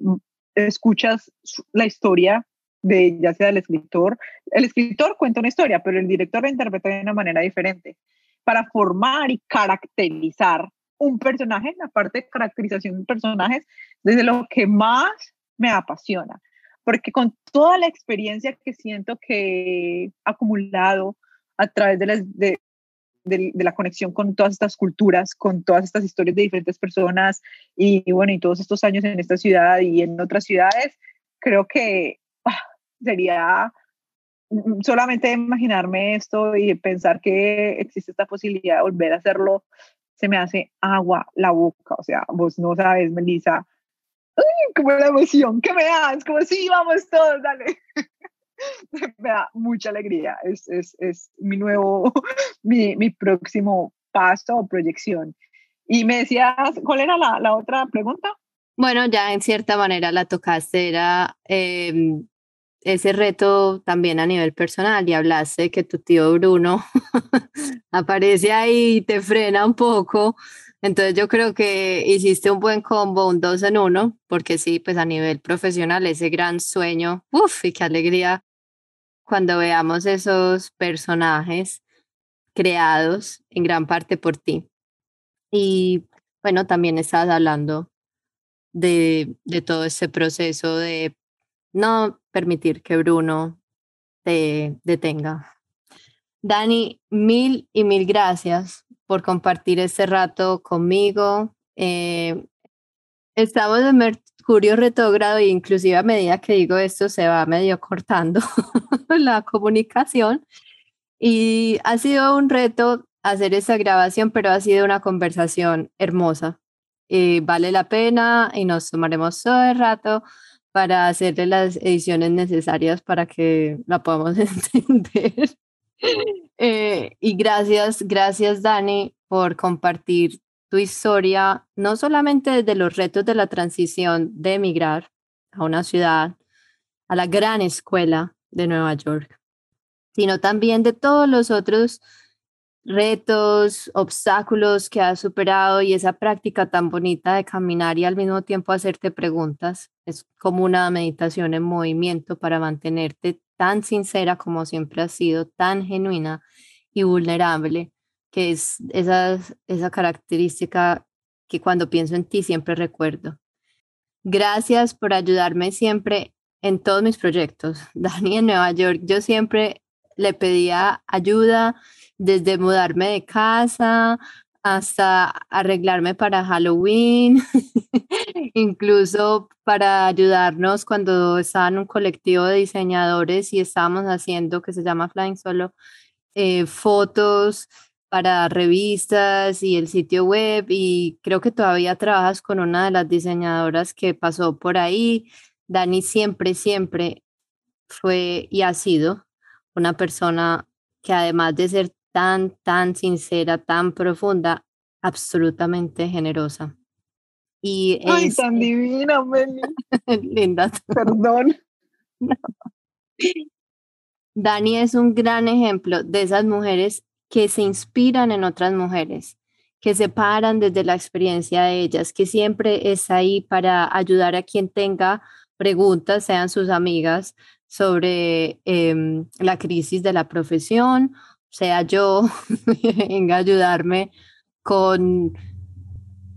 escuchas la historia de ya sea el escritor. El escritor cuenta una historia, pero el director la interpreta de una manera diferente para formar y caracterizar un personaje, la parte de caracterización de personajes, desde lo que más me apasiona, porque con toda la experiencia que siento que he acumulado a través de, de, la conexión con todas estas culturas, con todas estas historias de diferentes personas y, bueno, y todos estos años en esta ciudad y en otras ciudades, creo que ah, sería mm, solamente imaginarme esto y pensar que existe esta posibilidad de volver a hacerlo, se me hace agua la boca. O sea, vos no sabes, Melissa, como la emoción que me das, como si vamos todos, dale. me da mucha alegría. Es, es, es mi nuevo, mi, mi, próximo paso o proyección. Y me decías, ¿cuál era la, la otra pregunta? Bueno, ya en cierta manera la tocaste, era em, ese reto también a nivel personal y hablaste que tu tío Bruno aparece ahí y te frena un poco. Entonces yo creo que hiciste un buen combo, un dos en uno, porque sí, pues a nivel profesional ese gran sueño, uff, y qué alegría cuando veamos esos personajes creados en gran parte por ti. Y bueno, también estabas hablando de, de todo ese proceso de no permitir que Bruno te detenga. Dani, mil y mil gracias por compartir este rato conmigo. Eh, estamos en Mercurio retrógrado e inclusive a medida que digo esto se va medio cortando la comunicación. Y ha sido un reto hacer esa grabación, pero ha sido una conversación hermosa. y vale la pena y nos tomaremos todo el rato para hacerle las ediciones necesarias para que la podamos entender. Eh, y gracias, gracias Dani por compartir tu historia, no solamente desde los retos de la transición de emigrar a una ciudad, a la gran escuela de Nueva York, sino también de todos los otros retos, obstáculos que has superado y esa práctica tan bonita de caminar y al mismo tiempo hacerte preguntas. Es como una meditación en movimiento para mantenerte tan sincera como siempre has sido, tan genuina y vulnerable, que es esa, esa característica que cuando pienso en ti siempre recuerdo. Gracias por ayudarme siempre en todos mis proyectos. Dani en Nueva York, yo siempre le pedía ayuda desde mudarme de casa hasta arreglarme para Halloween, incluso para ayudarnos cuando estaba en un colectivo de diseñadores y estábamos haciendo, que se llama Flying Solo, eh, fotos para revistas y el sitio web y creo que todavía trabajas con una de las diseñadoras que pasó por ahí. Dani siempre, siempre fue y ha sido una persona que además de ser tan, tan sincera, tan profunda, absolutamente generosa. Y Ay, tan divina, Meli. Linda. Perdón. Dani es un gran ejemplo de esas mujeres que se inspiran en otras mujeres, que se paran desde la experiencia de ellas, que siempre es ahí para ayudar a quien tenga preguntas, sean sus amigas, sobre em, la crisis de la profesión, sea yo, venga ayudarme con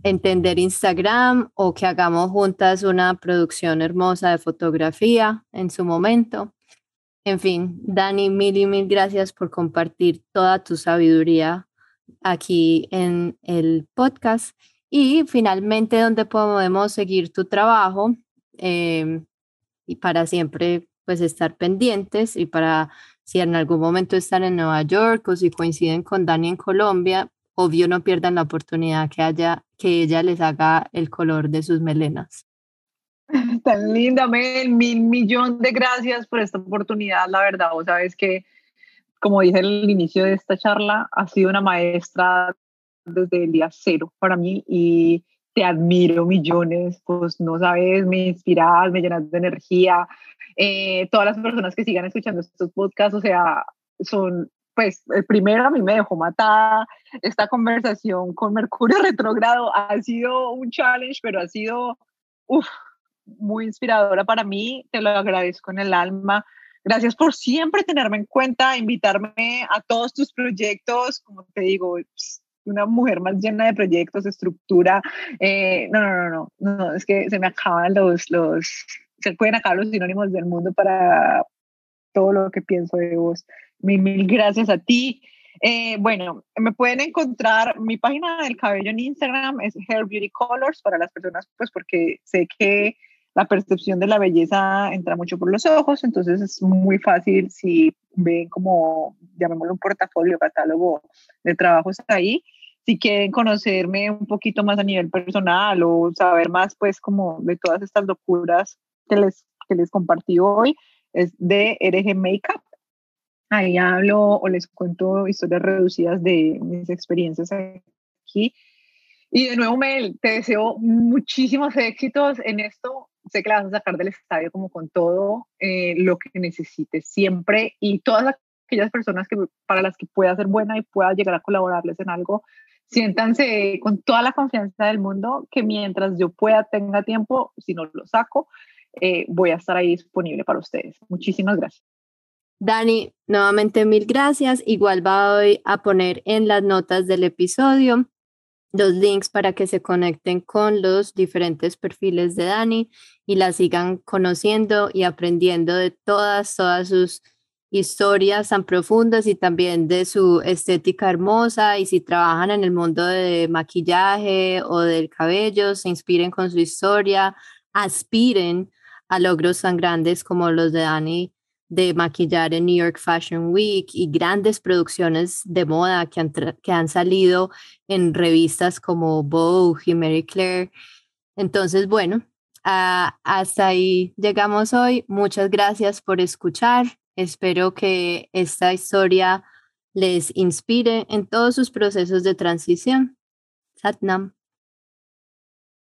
entender Instagram o que hagamos juntas una producción hermosa de fotografía en su momento. En fin, Dani, mil y mil gracias por compartir toda tu sabiduría aquí en el podcast. Y finalmente, donde podemos seguir tu trabajo em, y para siempre pues estar pendientes y para si en algún momento están en Nueva York o si coinciden con Dani en Colombia, obvio no pierdan la oportunidad que haya que ella les haga el color de sus melenas. Tan linda, Mel, mil millón de gracias por esta oportunidad, la verdad, vos sabes que, como dije al inicio de esta charla, ha sido una maestra desde el día cero para mí y te admiro millones, pues no sabes, me inspiras, me llenas de energía, eh, todas las personas que sigan escuchando estos podcasts, o sea, son, pues, el primero a mí me dejó matada. Esta conversación con Mercurio retrógrado ha sido un challenge, pero ha sido, uf, muy inspiradora para mí. Te lo agradezco en el alma. Gracias por siempre tenerme en cuenta, invitarme a todos tus proyectos. Como te digo, una mujer más llena de proyectos, estructura. Eh, no, no, no, no, no, es que se me acaban los, los, se pueden acabar los sinónimos del mundo para todo lo que pienso de vos. Mil, mil gracias a ti. Eh, bueno, me pueden encontrar mi página del cabello en Instagram es Hair Beauty Colors para las personas, pues porque sé que la percepción de la belleza entra mucho por los ojos, entonces es muy fácil si ven como, llamémoslo un portafolio, catálogo de trabajos ahí. Si quieren conocerme un poquito más a nivel personal o saber más, pues, como de todas estas locuras que les, que les compartí hoy, es de RG Makeup. Ahí hablo o les cuento historias reducidas de mis experiencias aquí. Y de nuevo, Mel, te deseo muchísimos éxitos en esto sé que la vas a sacar del estadio como con todo eh, lo que necesites siempre y todas aquellas personas que para las que pueda ser buena y pueda llegar a colaborarles en algo, siéntanse con toda la confianza del mundo que mientras yo pueda, tenga tiempo, si no lo saco, eh, voy a estar ahí disponible para ustedes. Muchísimas gracias. Dani, nuevamente mil gracias. Igual voy a poner en las notas del episodio los links para que se conecten con los diferentes perfiles de Dani y la sigan conociendo y aprendiendo de todas, todas sus historias tan profundas y también de su estética hermosa y si trabajan en el mundo de maquillaje o del cabello, se inspiren con su historia, aspiren a logros tan grandes como los de Dani de maquillar en New York Fashion Week y grandes producciones de moda que han, que han salido en revistas como Vogue y Mary Claire. Entonces, bueno, hasta ahí llegamos hoy. Muchas gracias por escuchar. Espero que esta historia les inspire en todos sus procesos de transición. Satnam.